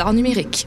d'art numérique.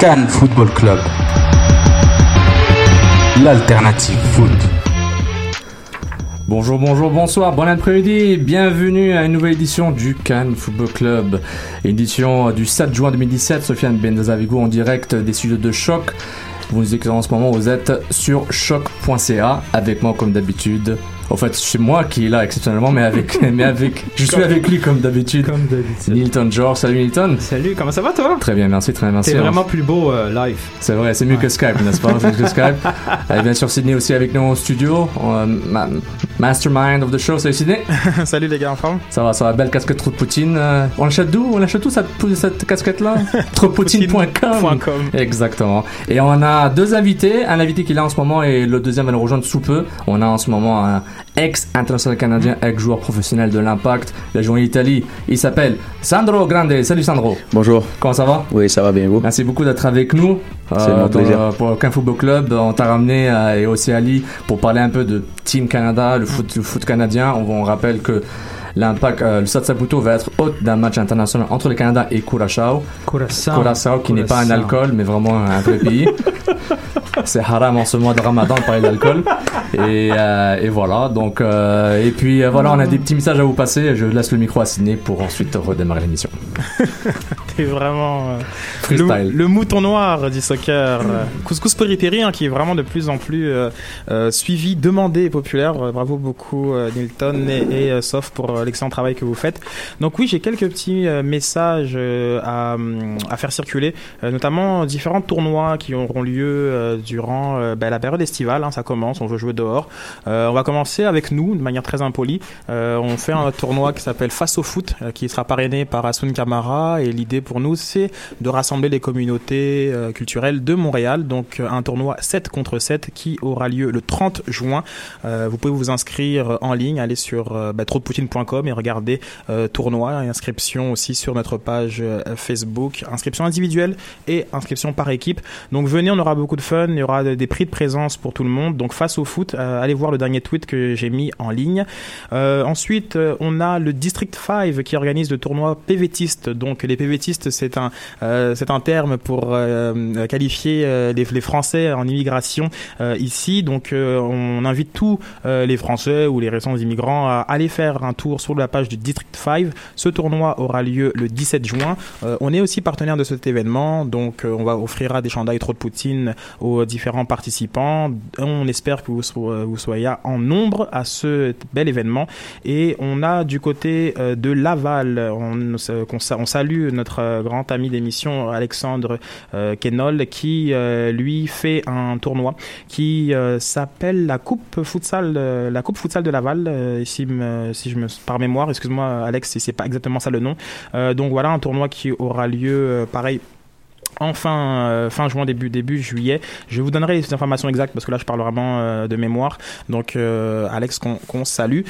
Cannes Football Club. L'alternative foot. Bonjour, bonjour, bonsoir, bon après-midi, bienvenue à une nouvelle édition du Cannes Football Club. Édition du 7 juin 2017, Sofiane vous en direct des studios de Choc. Vous nous écoutez en ce moment, vous êtes sur choc.ca avec moi comme d'habitude. En fait, c'est moi qui est là exceptionnellement, mais avec, mais avec, je suis avec lui comme d'habitude. Comme d'habitude. Nilton George, salut Nilton. Salut, comment ça va toi? Très bien, merci, très bien, merci. T'es vraiment plus beau euh, live. C'est vrai, c'est mieux que Skype, n'est-ce pas? C'est mieux que Skype. Et bien sûr, Sydney aussi avec nous au studio. Euh, ma- mastermind of the show, salut Sydney. Salut les gars en forme? Ça va, ça va, belle casquette trop de Poutine. Euh, on l'achète d'où? On l'achète où cette, cette casquette-là? Tropoutine.com. .com. Exactement. Et on a deux invités. Un invité qui est là en ce moment et le deuxième va nous rejoindre sous peu. On a en ce moment un ex-international canadien, ex-joueur professionnel de l'Impact, il a joué en Italie. Il s'appelle Sandro Grande. Salut Sandro. Bonjour. Comment ça va? Oui, ça va bien, vous? Merci beaucoup d'être avec nous. C'est mon dans plaisir. pour Aucun Football Club, on t'a ramené euh, et aussi Ali pour parler un peu de Team Canada, le foot, le foot canadien. On, on rappelle que l'impact, euh, le Stade Saputo va être hôte d'un match international entre le Canada et Curaçao. Curaçao. Curaçao qui n'est pas un alcool, mais vraiment un vrai pays. C'est haram en ce mois de Ramadan de parler d'alcool. Et, euh, et voilà. Donc, euh, et puis euh, voilà, on a des petits messages à vous passer. Je laisse le micro à Sydney pour ensuite redémarrer l'émission. T'es vraiment Freestyle. le, le mouton noir du soccer. Couscous Péripérie, hein, qui est vraiment de plus en plus suivi, demandé et populaire. Bravo beaucoup Nilton et, et Sof pour l'excellent travail que vous faites. Donc oui, j'ai quelques petits euh, messages euh, à, faire circuler, euh, notamment différents tournois qui auront lieu durant ben, la période estivale. hein, ça commence, on veut jouer dehors. On va commencer avec nous, de manière très impolie. On fait un tournoi qui s'appelle Face au foot, qui sera parrainé par Asun Kamara. Et l'idée pour nous, c'est de rassembler les communautés culturelles de Montréal. Donc un tournoi 7 contre 7 qui aura lieu le 30 juin. Vous pouvez vous inscrire en ligne, aller sur euh, et regarder euh, tournoi et inscription aussi sur notre page euh, Facebook. Inscription individuelle et inscription par équipe. Donc venez, on aura beaucoup de fun, il y aura des prix de présence pour tout le monde. Donc face au foot, euh, allez voir le dernier tweet que j'ai mis en ligne. Ensuite, on a le District 5 qui organise le tournoi PVTiste. Donc les PVTistes, c'est un c'est un terme pour qualifier les, Français en immigration ici. Donc on invite tous les Français ou les récents immigrants à aller faire un tour sur la page du District 5. Ce tournoi aura lieu le 17 juin. Euh, on est aussi partenaire de cet événement, donc euh, on offrira des chandails trop de Poutine aux différents participants. On espère que vous, so- vous soyez en nombre à ce bel événement. Et on a du côté euh, de Laval, on, salue notre euh, grand ami d'émission Alexandre euh, Kenol qui euh, lui fait un tournoi qui euh, s'appelle la Coupe Futsal, euh, la Coupe Futsal de Laval. euh, si je me mémoire, excuse-moi Alex, si c'est pas exactement ça le nom. Euh, donc voilà un tournoi qui aura lieu euh, pareil en fin, fin juin, début, début juillet. Je vous donnerai les informations exactes parce que là, je parle vraiment de mémoire. Donc, Alex, qu'on salue.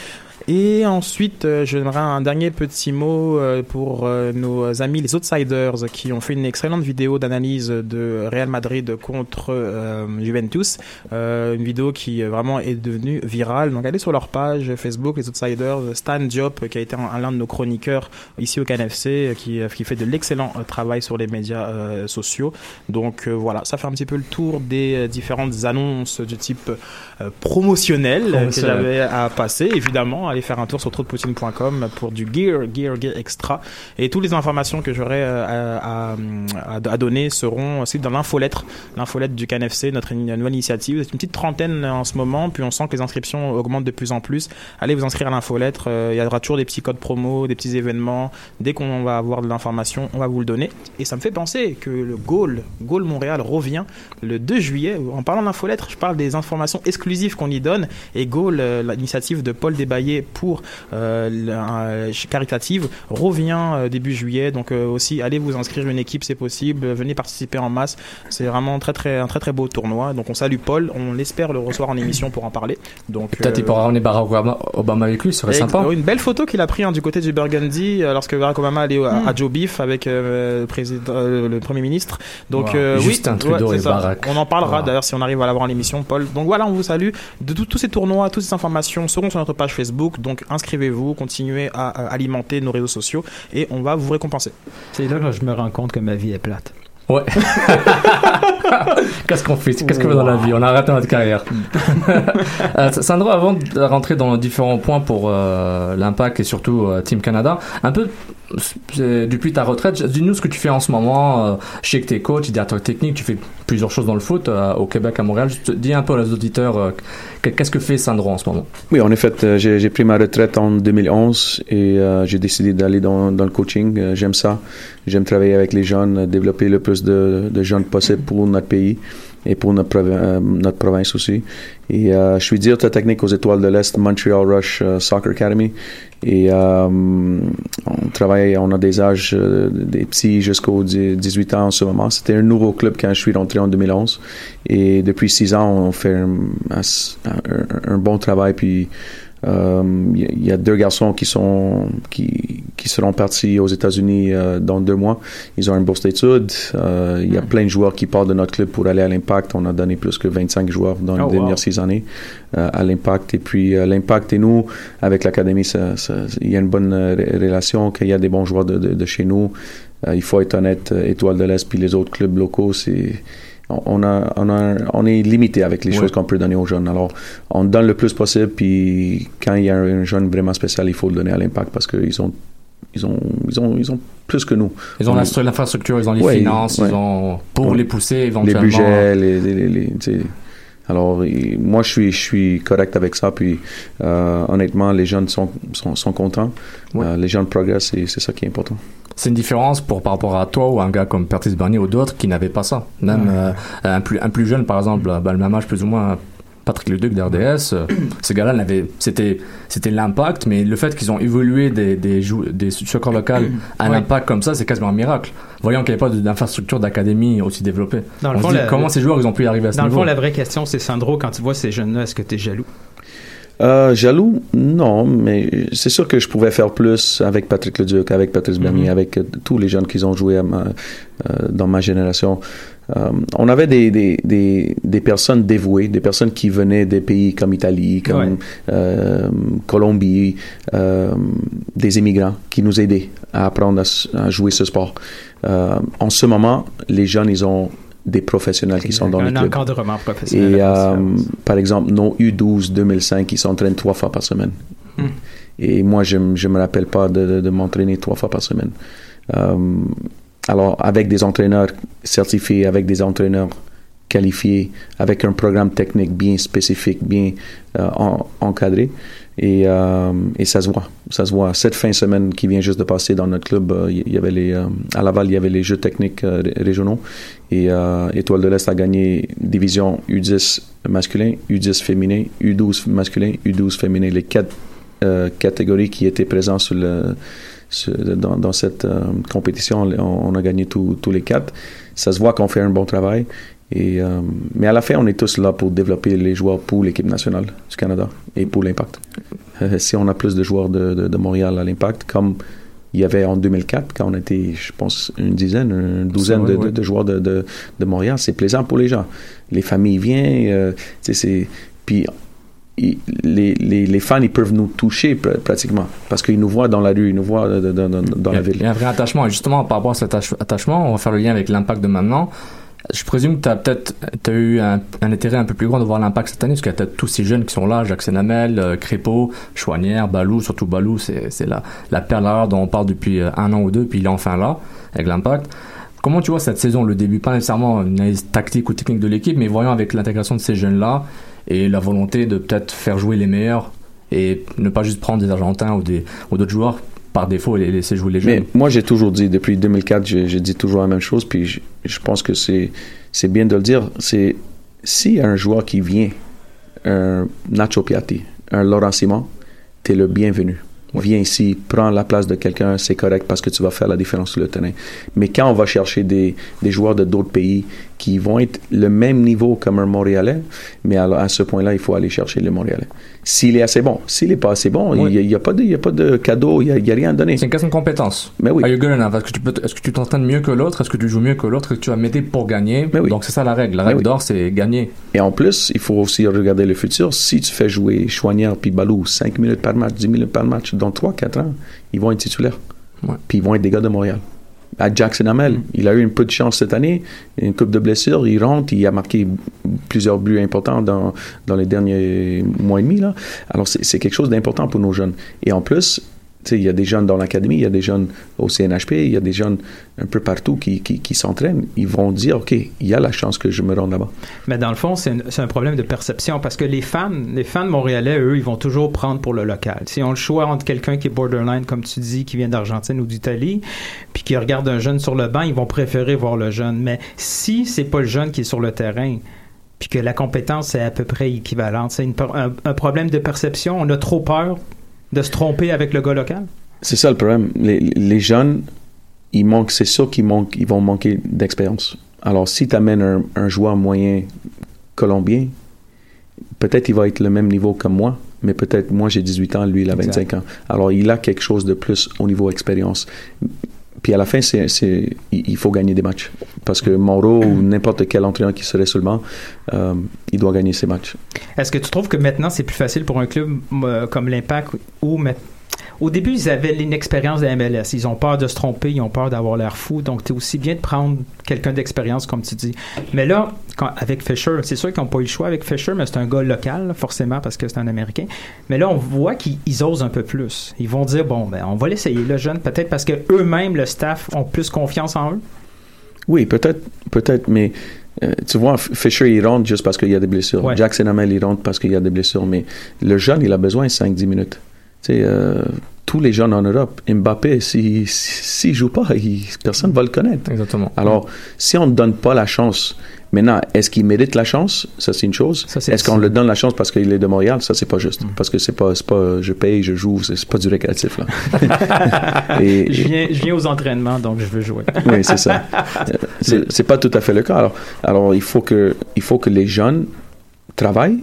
Et ensuite, euh, donnerai un dernier petit mot euh, pour euh, nos amis les Outsiders qui ont fait une excellente vidéo d'analyse de Real Madrid contre Juventus. une vidéo qui vraiment est devenue virale. Donc allez sur leur page Facebook, les Outsiders. Stan Diop, qui a été l'un de nos chroniqueurs ici au KNFC, qui, qui fait de l'excellent travail sur les médias sociaux. Donc voilà, ça fait un petit peu le tour des différentes annonces du type promotionnel que j'avais à passer. Évidemment, allez faire un tour sur trotpoutine.com pour du gear, gear, gear extra. Et toutes les informations que j'aurai euh, à, donner seront aussi dans l'infolettre, l'infolettre du CanFC, notre nouvelle initiative. C'est une petite trentaine en ce moment, puis on sent que les inscriptions augmentent de plus en plus. Allez vous inscrire à l'infolettre. Euh, il y aura toujours des petits codes promo, des petits événements. Dès qu'on va avoir de l'information, on va vous le donner. Et ça me fait penser que le Goal, Goal Montréal revient le 2 juillet. En parlant d'infolettre, je parle des informations exclusives qu'on y donne. Et Goal, euh, l'initiative de Paul Desbaillé pour euh, caritative revient euh, début juillet. Donc euh, aussi, allez vous inscrire une équipe, c'est possible. Venez participer en masse. C'est vraiment très très un très très beau tournoi. Donc on salue Paul. On l'espère le recevoir en émission pour en parler. Donc peut-être il pourra ramener Barack Obama, avec lui, ce serait sympa. Une belle photo qu'il a pris hein, du côté du Burgundy lorsque Barack Obama allait à, à hmm. Joe Beef avec le, président, le premier ministre. Donc oui, Trudeau et Barack. On en parlera d'ailleurs si on arrive à l'avoir en émission, Paul. Donc voilà, on vous salue. De tous ces tournois, toutes ces informations seront sur notre page Facebook. Donc inscrivez-vous, continuez à, alimenter nos réseaux sociaux et on va vous récompenser. C'est là que je me rends compte que ma vie est plate. Ouais. Qu'est-ce qu'on fait? Qu'est-ce qu'on fait dans la vie? On a arrêté notre carrière. euh, Sandro, avant de rentrer dans différents points pour euh, l'impact et surtout euh, Team Canada, un peu depuis ta retraite, dis-nous ce que tu fais en ce moment. Euh, je sais que tu es coach, directeur technique, tu fais plusieurs choses dans le foot euh, au Québec, à Montréal. Dis un peu aux auditeurs euh, qu'est-ce que fait Sandro en ce moment? Oui, en effet, j'ai pris ma retraite en 2011 et j'ai décidé d'aller dans, dans, le coaching. J'aime ça. J'aime travailler avec les jeunes, développer le plus de, de jeunes possible pour notre pays et pour notre, euh, notre province aussi. Et euh, je suis directeur technique aux Étoiles de l'Est, Montreal Rush euh, Soccer Academy. Et on travaille, on a des âges des petits jusqu'aux 18 ans en ce moment. C'était un nouveau club quand je suis rentré en 2011. Et depuis six ans, on fait un, un bon travail. Puis il euh, y, a deux garçons qui sont qui, qui seront partis aux États-Unis euh, dans deux mois. Ils ont une bourse d'études. Il euh, y a hmm. plein de joueurs qui partent de notre club pour aller à l'Impact. On a donné plus que 25 joueurs dans les oh, dernières six années à l'Impact. Et puis l'Impact et nous, avec l'académie, il y a une bonne relation. Qu'il y a des bons joueurs de, de, de chez nous. il faut être honnête. Étoile de l'Est puis les autres clubs locaux, c'est on, a, on, a, on est limité avec les choses qu'on peut donner aux jeunes. Alors, on donne le plus possible, puis quand il y a un jeune vraiment spécial, il faut le donner à l'impact parce qu'ils ont ils ont, ils ont, ils ont plus que nous. Ils ont l'infrastructure, ils ont les finances, ils ont pour les pousser éventuellement. Les budgets, les, les, les, alors, moi, je suis, je suis correct avec ça. Puis, euh, honnêtement, les jeunes sont, sont, sont contents. Euh, les jeunes progressent et c'est ça qui est important c'est une différence pour par rapport à toi ou un gars comme Pertis Barnier ou d'autres qui n'avaient pas ça. Même euh, un, plus, un plus jeune, par exemple, bah, le même âge plus ou moins, Patrick Leduc d'RDS, euh, ces gars-là, c'était, c'était l'impact, mais le fait qu'ils ont évolué des, des, des soccer à un impact comme ça, c'est quasiment un miracle. Voyons qu'il n'y avait pas d'infrastructure d'académie aussi développée. Dans On se dit, comment ces joueurs ils ont pu y arriver à ce niveau Dans le fond, la vraie question, c'est Sandro, quand tu vois ces jeunes-là, est-ce que tu es jaloux? Euh, jaloux, non, mais c'est sûr que je pouvais faire plus avec Patrick Leduc, avec Patrice Bernier, mhm. avec euh, tous les jeunes qui ont joué à ma, euh, dans ma génération. Euh, on avait des, des, des, des, personnes dévouées, des personnes qui venaient des pays comme Italie, comme Colombie, des immigrants qui nous aidaient à apprendre à, à jouer ce sport. en ce moment, les jeunes, ils ont des professionnels qui sont dans le club. Un encadrement professionnel. Et euh, par exemple, nos U12 2005, qui s'entraînent trois fois par semaine. Hmm. Et moi, je ne me rappelle pas de, de, m'entraîner trois fois par semaine. Euh, alors, avec des entraîneurs certifiés, avec des entraîneurs qualifiés, avec un programme technique bien spécifique, bien euh, encadré, et, euh, et, ça se voit. Ça se voit. Cette fin de semaine qui vient juste de passer dans notre club, euh, il y avait les, euh, à Laval, il y avait les Jeux techniques régionaux. Et Étoile de l'Est a gagné division U10 masculin, U10 féminin, U12 masculin, U12 féminin. Les quatre catégories qui étaient présentes dans, cette euh, compétition. On, a gagné tous les quatre. Ça se voit qu'on fait un bon travail. Et, euh, mais à la fin, on est tous là pour développer les joueurs pour l'équipe nationale du Canada et pour l'Impact. Euh, si on a plus de joueurs de, de, de Montréal à l'Impact, comme il y avait en 2004, quand on était, je pense, une dizaine, une douzaine vrai, de, de- ouais. de joueurs de, Montréal, c'est plaisant pour les gens. Les familles viennent, euh, c'est... Puis les, les, les fans, ils peuvent nous toucher pr- pratiquement parce qu'ils nous voient dans la rue, ils nous voient dans la ville. il y a un vrai attachement. Et justement, par rapport à cet attache- attachement, on va faire le lien avec l'impact de maintenant. Je présume que tu as peut-être eu un, intérêt un peu plus grand de voir l'impact cette année, parce qu'il y a peut-être tous ces jeunes qui sont là, Jacques Senamel, euh, Crépeau, Chouanière, Balou, surtout Balou, c'est la, la perle rare dont on parle depuis euh, un an ou deux, puis il est enfin là, avec l'impact. Comment tu vois cette saison, le début, pas nécessairement une analyse tactique ou technique de l'équipe, mais voyons avec l'intégration de ces jeunes-là et la volonté de peut-être faire jouer les meilleurs et ne pas juste prendre des Argentins ou des ou d'autres joueurs par défaut et les laisser jouer les jeunes. Mais moi, j'ai toujours dit, depuis 2004, j'ai dit toujours la même chose, puis je, je pense que c'est bien de le dire. C'est a un joueur qui vient, un Nacho Piatti, un Laurent Simon, t'es le bienvenu. Viens ici, prends la place de quelqu'un, c'est correct parce que tu vas faire la différence sur le terrain. Mais quand on va chercher des, des joueurs de d'autres pays qui vont être le même niveau comme un Montréalais, mais à, à ce point-là, il faut aller chercher le Montréalais. S'il est assez bon, s'il n'est pas assez bon, il n'y a, pas de, il y a pas de cadeau, il n'y a, rien à donner. C'est une question de compétence. Mais oui. Are you good enough? Est-ce que tu peux, est-ce que tu t'entraînes mieux que l'autre? Est-ce que tu joues mieux que l'autre? Est-ce que tu vas m'aider pour gagner? Mais oui. Donc c'est ça la règle. La règle d'or, c'est gagner. Et en plus, il faut aussi regarder le futur. Si tu fais jouer Chouanière puis Balou 5 minutes par match, 10 minutes par match, dans 3-4 ans, ils vont être titulaires. Ouais. Puis ils vont être des gars de Montréal. À Jackson Hamel, Mm. il a eu un peu de chance cette année, une coupe de blessures, il rentre, il a marqué plusieurs buts importants dans, dans les derniers mois et demi. Là. Alors c'est quelque chose d'important pour nos jeunes. Et en plus, il y a des jeunes dans l'académie, il y a des jeunes au CNHP, il y a des jeunes un peu partout qui, qui, s'entraînent. Ils vont dire, OK, il y a la chance que je me rende là-bas. Mais dans le fond, c'est un, un problème de perception parce que les fans, les fans montréalais, eux, ils vont toujours prendre pour le local. Si on le choix entre quelqu'un qui est borderline, comme tu dis, qui vient d'Argentine ou d'Italie, puis qui regarde un jeune sur le banc, ils vont préférer voir le jeune. Mais si c'est pas le jeune qui est sur le terrain, puis que la compétence est à peu près équivalente, c'est un problème de perception. On a trop peur de se tromper avec le gars local? C'est ça le problème. Les, les jeunes, ils manquent, c'est sûr qu'ils manquent, ils vont manquer d'expérience. Alors, si tu amènes un, un joueur moyen colombien, peut-être il va être le même niveau que moi, mais peut-être moi j'ai 18 ans, lui il a 25 Exact. ans. Alors, il a quelque chose de plus au niveau expérience. Puis à la fin, c'est, c'est, il faut gagner des matchs. Parce que Mauro ou n'importe quel entraîneur qui serait seulement, euh, il doit gagner ses matchs. Est-ce que tu trouves que maintenant c'est plus facile pour un club euh, comme l'Impact ma- au début ils avaient l'inexpérience de la MLS, ils ont peur de se tromper, ils ont peur d'avoir l'air fou, donc c'est aussi bien de prendre quelqu'un d'expérience comme tu dis. Mais là, quand- avec Fisher, c'est sûr qu'ils n'ont pas eu le choix avec Fisher, mais c'est un gars local forcément parce que c'est un Américain. Mais là on voit qu'ils ils osent un peu plus. Ils vont dire bon ben on va l'essayer le jeune peut-être parce que eux-mêmes le staff ont plus confiance en eux. Oui, peut-être, peut-être, mais euh, tu vois, Fisher, il rentre juste parce qu'il y a des blessures. Ouais. Jackson Hamel, il rentre parce qu'il y a des blessures. Mais le jeune, il a besoin de 5-10 minutes. Euh, tous les jeunes en Europe, Mbappé, s'il s'il joue pas, il- personne ne va le connaître. Exactement. Alors, si on ne donne pas la chance, maintenant, est-ce qu'il mérite la chance? Ça, c'est une chose. Ça, c'est Est-ce qu'on le donne la chance parce qu'il est de Montréal? Ça, c'est pas juste. Parce que c'est pas, c'est pas, je paye, je joue, c'est pas du récréatif, là. Et- Je viens, je viens aux entraînements donc je veux jouer. oui, c'est ça. C'est pas tout à fait le cas. Alors, alors il, faut que, il faut que les jeunes travaillent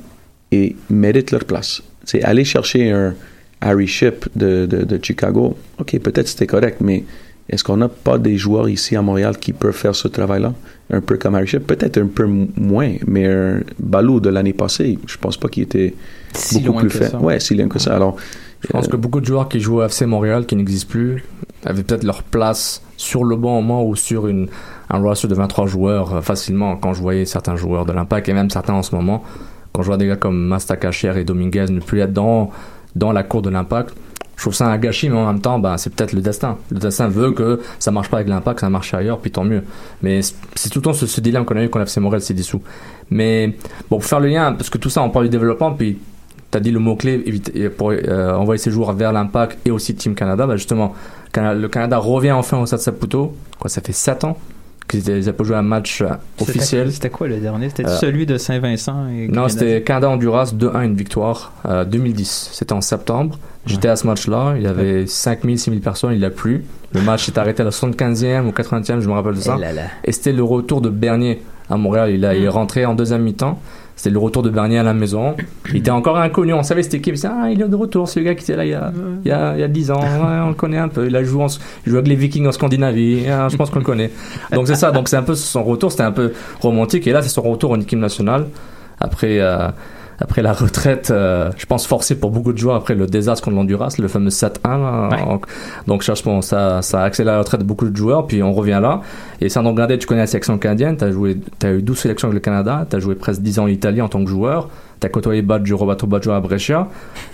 et méritent leur place. C'est aller chercher un Harry Ship de, de, de Chicago. OK, peut-être c'était correct, mais est-ce qu'on n'a pas des joueurs ici à Montréal qui peuvent faire ce travail-là? Un peu comme Harry Ship? Peut-être un peu moins, mais un Balou de l'année passée, je pense pas qu'il était Si beaucoup loin plus que fait. ça. Ouais, si loin que ça. Alors, Je pense euh, que beaucoup de joueurs qui jouent au FC Montréal, qui n'existent plus, avaient peut-être leur place sur le bon moment ou sur une, un roster de 23 joueurs euh, facilement quand je voyais certains joueurs de l'Impact et même certains en ce moment. Quand je vois des gars comme Mastakacher et Dominguez ne plus être dans, dans la cour de l'Impact, je trouve ça un gâchis, mais en même temps, ben, c'est peut-être le destin. Le destin veut que ça marche pas avec l'Impact, ça marche ailleurs, puis tant mieux. Mais c'est- tout le temps ce, dilemme qu'on a eu quand l'FC Montréal s'est dissous. Mais bon, pour faire le lien, parce que tout ça, on parle du développement, puis tu as dit le mot-clé éviter- pour euh, envoyer ses joueurs vers l'Impact et aussi Team Canada. Bah justement, le Canada revient enfin au Stade Saputo. Quoi, ça fait 7 ans qu'ils n'avaient pas joué un match euh, officiel. C'était quoi le dernier? C'était Euh, celui de Saint-Vincent et Non, c'était Canada-Honduras 2-1, une victoire, euh, 2010. C'était en septembre. J'étais à ce match-là. Il y avait 5000, 6000 personnes. Il a plu. Le match s'est arrêté à la 75e ou 80e, je me rappelle de ça. Eh. Et c'était le retour de Bernier à Montréal. Il, a, il est rentré en deuxième mi-temps. C'était le retour de Bernier à la maison. Il était encore inconnu. On savait cette équipe. Ah, il est de retour. C'est le gars qui était là il y a, il y a, il y a 10 ans. Ouais, on le connaît un peu. Il a joué, en- il joue avec les Vikings en Scandinavie. Ah, je pense qu'on le connaît. Donc c'est ça. Donc c'est un peu son retour. C'était un peu romantique. Et là, c'est son retour en équipe nationale. Après, euh, après la retraite, euh, je pense forcé pour beaucoup de joueurs après le désastre contre l'Honduras, le fameux 7-1. là. Ouais. Donc, donc je pense ça, ça a accéléré la retraite de beaucoup de joueurs. Puis on revient là. Et Sandro Grandet, tu connais la sélection canadienne. Tu as, joué, as eu 12 sélections avec le Canada. Tu as joué presque 10 ans en Italie en tant que joueur. Tu as côtoyé Baggio, Roberto Baggio à Brescia.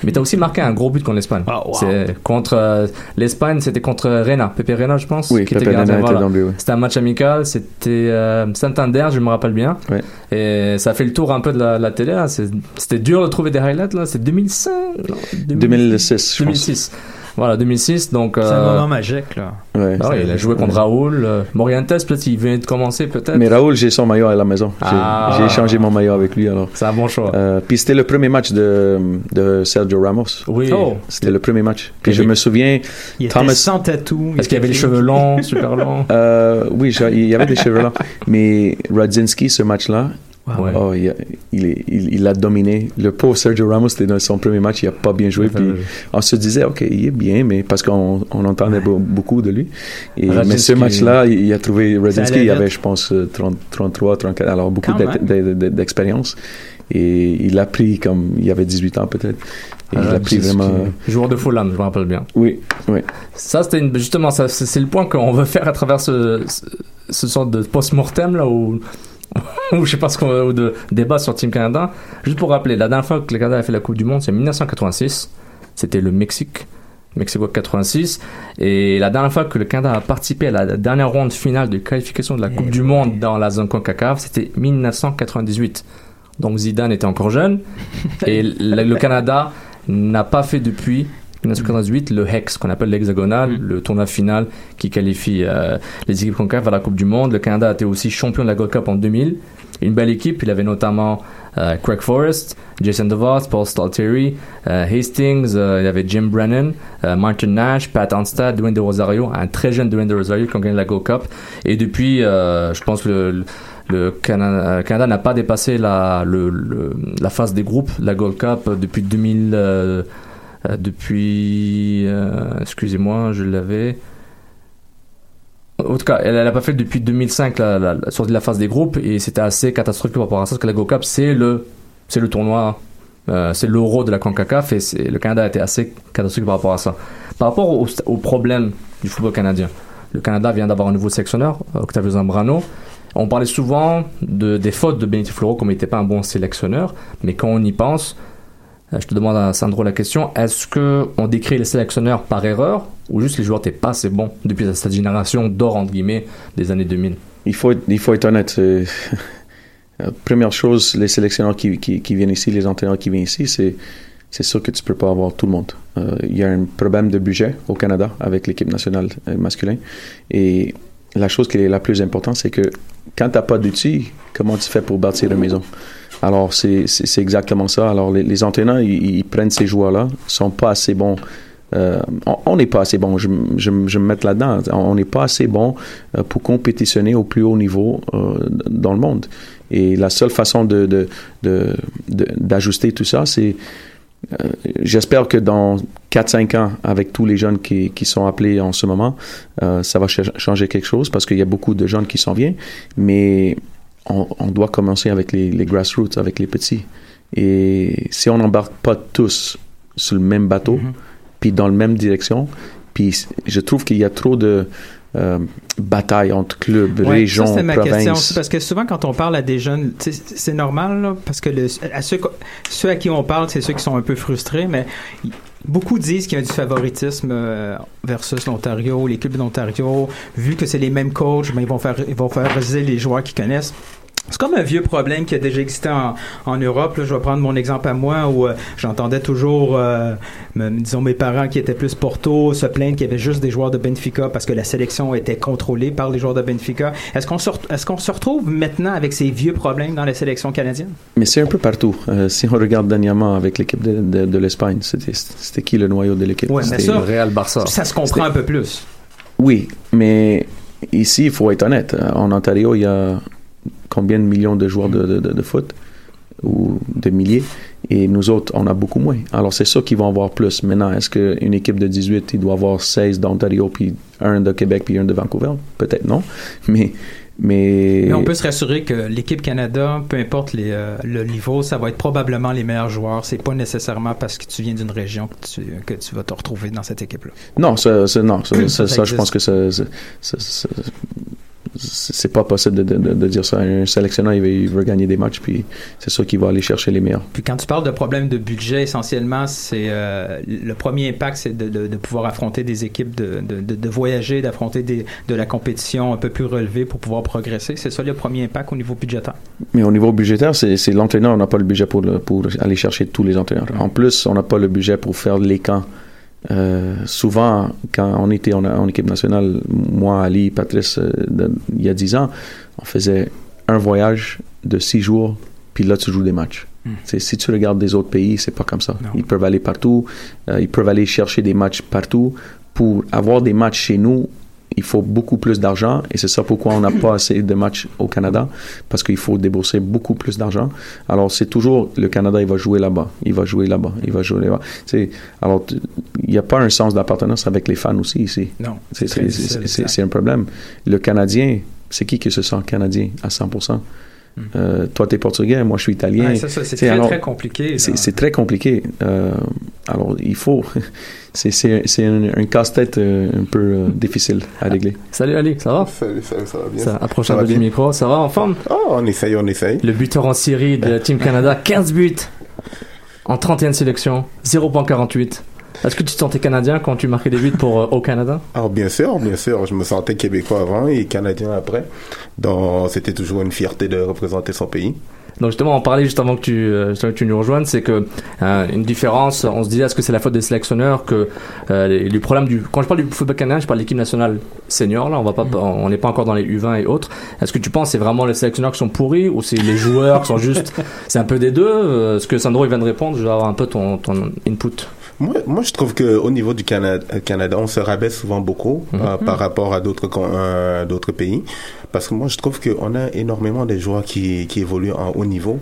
Mais tu as aussi marqué un gros but contre l'Espagne. Ah, wow. C'est contre euh, l'Espagne, c'était contre Reina, Pepe Reina, je pense. Oui, qui Pepe était gardien, Reina était voilà. dans le but, oui. C'était un match amical, c'était euh, Santander, je me rappelle bien. Ouais. Et ça fait le tour un peu de la, la télé. là. C'est- C'était dur de trouver des highlights là. C'est 2005, non, 2000 2006, je pense. 2006. Voilà, 2006. Donc. C'est un euh, moment magique, là. Ouais. ah il a joué contre Raoul, euh, Morientes, peut-être il venait de commencer, peut-être. Mais Raoul, j'ai son maillot à la maison. J'ai Ah. j'ai échangé mon maillot avec lui alors. C'est un bon choix. Euh, puis c'était le premier match de, de Sergio Ramos. oui. Oh. C'était le premier match. Puis Et je me souviens, Il était sans tatou. Est-ce qu'il avait les cheveux longs, super longs? Euh, oui, il y avait des cheveux là. Mais Radzinski, ce match-là, Ouais. oh, il, a- il, est- il, il a dominé. Le pauvre Sergio Ramos, c'était dans son premier match, il a pas bien joué. Puis on se disait, OK, il est bien, mais parce qu'on on entendait beau- beaucoup de lui. Et, mais ce match-là, il, a trouvé Radzinski, il avait, je pense, euh, 30, 33, 34, alors beaucoup d'expérience. Et il a pris comme, il avait 18 ans peut-être. Et il a pris vraiment. Joueur de Fulham, je me rappelle bien. Oui, oui. Ça, c'était une- justement, ça, c'est c'est le point qu'on veut faire à travers ce, ce, ce sorte de post-mortem là où, où je sais pas ce qu'on ou de débat sur Team Canada. Juste pour rappeler, la dernière fois que le Canada a fait la Coupe du Monde, c'est en 1986. C'était le Mexique. Mexico 86 et la dernière fois que le Canada a participé à la dernière ronde finale de qualification de la Coupe du Monde dans la zone CONCACAF, c'était 1998. Donc Zidane était encore jeune et le Canada n'a pas fait depuis 1998 le Hex qu'on appelle l'hexagonal, le tournoi final qui qualifie euh, les équipes CONCACAF à la Coupe du Monde. Le Canada a été aussi champion de la Gold Cup en 2000. Une belle équipe, il avait notamment euh, Craig Forrest, Jason DeVos, Paul Stalteri, euh, Hastings, euh, il y avait Jim Brennan, euh, Martin Nash, Pat Onstad, Dwayne De Rosario, un très jeune Dwayne De Rosario qui a gagné la Gold Cup. Et depuis, euh, je pense que le, le- le Cana- Canada n'a pas dépassé la, le, le- la phase des groupes, la Gold Cup, depuis 2000. euh, euh, depuis. euh, Excusez-moi, je l'avais. En tout cas, elle n'a pas fait depuis 2005 la, la, la sortie de la phase des groupes et c'était assez catastrophique par rapport à ça parce que la Gold Cup c'est le le tournoi euh, c'est l'euro de la CONCACAF et le Canada a été assez catastrophique par rapport à ça. Par rapport au, au problème du football canadien, le Canada vient d'avoir un nouveau sélectionneur, Octavio Zambrano. On parlait souvent de, des fautes de Benito Floro comme il n'était pas un bon sélectionneur, mais quand on y pense, euh, je te demande à Sandro la question, est-ce que on décrit les sélectionneurs par erreur ou juste les joueurs n'étaient pas assez bons depuis cette génération d'or entre guillemets des années 2000 Il faut, être- il faut être honnête. euh, euh, première chose, les sélectionneurs qui, qui, viennent ici, les entraîneurs qui viennent ici, c'est, c'est sûr que tu peux pas avoir tout le monde. Euh, Il y a un problème de budget au Canada avec l'équipe nationale euh, masculine. Et la chose qui est la plus importante, c'est que quand tu n'as pas d'outils, comment tu fais pour bâtir une maison? Alors, c'est, exactement ça. Alors, les, les entraîneurs, ils, prennent ces joueurs-là, sont pas assez bons. Euh, on- n'est pas assez bon, je, je, me mets là-dedans. On n'est pas assez bon euh, pour compétitionner au plus haut niveau euh, dans le monde. Et la seule façon de, d'ajuster tout ça, c'est j'espère que dans 4-5 ans, avec tous les jeunes qui, qui sont appelés en ce moment, ça va ch- changer quelque chose parce qu'il y a beaucoup de jeunes qui s'en viennent, mais on, on doit commencer avec les, les grassroots, avec les petits. Et si on n'embarque pas tous sur le même bateau, puis dans la même direction, puis je trouve qu'il y a trop de euh, batailles entre clubs, Ouais, régions, c'était ma question aussi, provinces. parce que souvent quand on parle à des jeunes, c'est normal, là, parce que le, à ceux, ceux à qui on parle, c'est ceux qui sont un peu frustrés, mais beaucoup disent qu'il y a du favoritisme euh, versus l'Ontario, les clubs d'Ontario, vu que c'est les mêmes coachs, ben, ils vont faire ils vont favoriser les joueurs qu'ils connaissent. C'est comme un vieux problème qui a déjà existé en, en Europe. là. Je vais prendre mon exemple à moi où euh, j'entendais toujours, euh, me- disons, mes parents qui étaient plus Porto se plaindre qu'il y avait juste des joueurs de Benfica parce que la sélection était contrôlée par les joueurs de Benfica. Est-ce qu'on se, re- est-ce qu'on se retrouve maintenant avec ces vieux problèmes dans la sélection canadienne? Mais c'est un peu partout. Euh, si on regarde dernièrement avec l'équipe de, de, de l'Espagne, c'était c'était qui le noyau de l'équipe? Ouais, C'était- ça, Real Barça. ça se comprend un peu plus. Oui, mais ici, il faut être honnête. En Ontario, il y a combien de millions de joueurs de, de, de- de foot ou de milliers et nous autres, on a beaucoup moins. Alors, c'est ça qu'ils vont avoir plus. Maintenant, est-ce qu'une équipe de 18, il doit avoir 16 d'Ontario, puis un de Québec, puis un de Vancouver? Peut-être non. Mais, mais, Mais on peut se rassurer que l'équipe Canada, peu importe les, euh, le niveau, ça va être probablement les meilleurs joueurs. C'est pas nécessairement parce que tu viens d'une région que tu, que tu vas te retrouver dans cette équipe-là. Non, ça, ça- non, ça, Ça, ça, ça ça, je pense que ça- c'est pas possible de, de- de- de dire ça. Un sélectionneur, il veut, il veut gagner des matchs, puis c'est ça qu'il va aller chercher les meilleurs. Puis quand tu parles de problème de budget, essentiellement, c'est euh, le premier impact, c'est de, pouvoir affronter des équipes, de, voyager, d'affronter de la compétition un peu plus relevée pour pouvoir progresser. C'est ça le premier impact au niveau budgétaire. Mais au niveau budgétaire, c'est c'est l'entraîneur, on n'a pas le budget pour, le- pour aller chercher tous les entraîneurs. En plus, on n'a pas le budget pour faire les camps. Euh, souvent, quand on était en, en équipe nationale, moi, Ali, Patrice, euh, de- il y a 10 ans, on faisait un voyage de 6 jours, puis là, tu joues des matchs. C'est- Si tu regardes des autres pays, c'est pas comme ça. Ils peuvent aller partout, euh, ils peuvent aller chercher des matchs partout. Pour avoir des matchs chez nous, il faut beaucoup plus d'argent et c'est ça pourquoi on n'a pas assez de matchs au Canada parce qu'il faut débourser beaucoup plus d'argent. Alors c'est toujours le Canada, il va jouer là-bas, il va jouer là-bas, il va jouer là-bas. Sais, alors il n'y a pas un sens d'appartenance avec les fans aussi ici. Non, C'est c'est c'est- c'est- c'est- c'est un problème. Le Canadien, c'est qui qui se sent Canadien à 100%? Euh, toi, tu es portugais, moi, je suis italien. Ouais, c'est très, alors, très compliqué. c'est très compliqué. Euh, alors, il faut. c'est c'est- c'est un, un casse-tête euh, un peu euh, difficile à régler. Salut Ali, ça va? Salut, salut, ça va bien. Ça approche Ça un peu du micro, ça va en forme? Ah, on essaye, on essaye. Le buteur en Syrie de Team Canada, 15 buts en 31 sélections, 0.48. Est-ce que tu te sentais canadien quand tu marquais des buts pour euh, au Canada? Alors, bien sûr, bien sûr, je me sentais québécois avant et canadien après. Donc, c'était toujours une fierté de représenter son pays. Donc justement, on parlait juste avant que tu, euh, que tu nous rejoignes, c'est que euh, une différence, on se disait est-ce que c'est la faute des sélectionneurs que euh, les, les problèmes du quand je parle du football canadien, je parle de l'équipe nationale senior là, on va pas on n'est pas encore dans les U20 et autres. Est-ce que tu penses c'est vraiment les sélectionneurs qui sont pourris ou c'est les joueurs qui sont juste c'est un peu des deux? Euh, Ce que Sandro il vient de répondre, je vais avoir un peu ton, ton input. Moi, moi, je trouve que au niveau du Canada, Canada on se rabaisse souvent beaucoup euh, par rapport à d'autres euh, d'autres pays, parce que moi, je trouve qu'on a énormément de joueurs qui, qui évoluent en haut niveau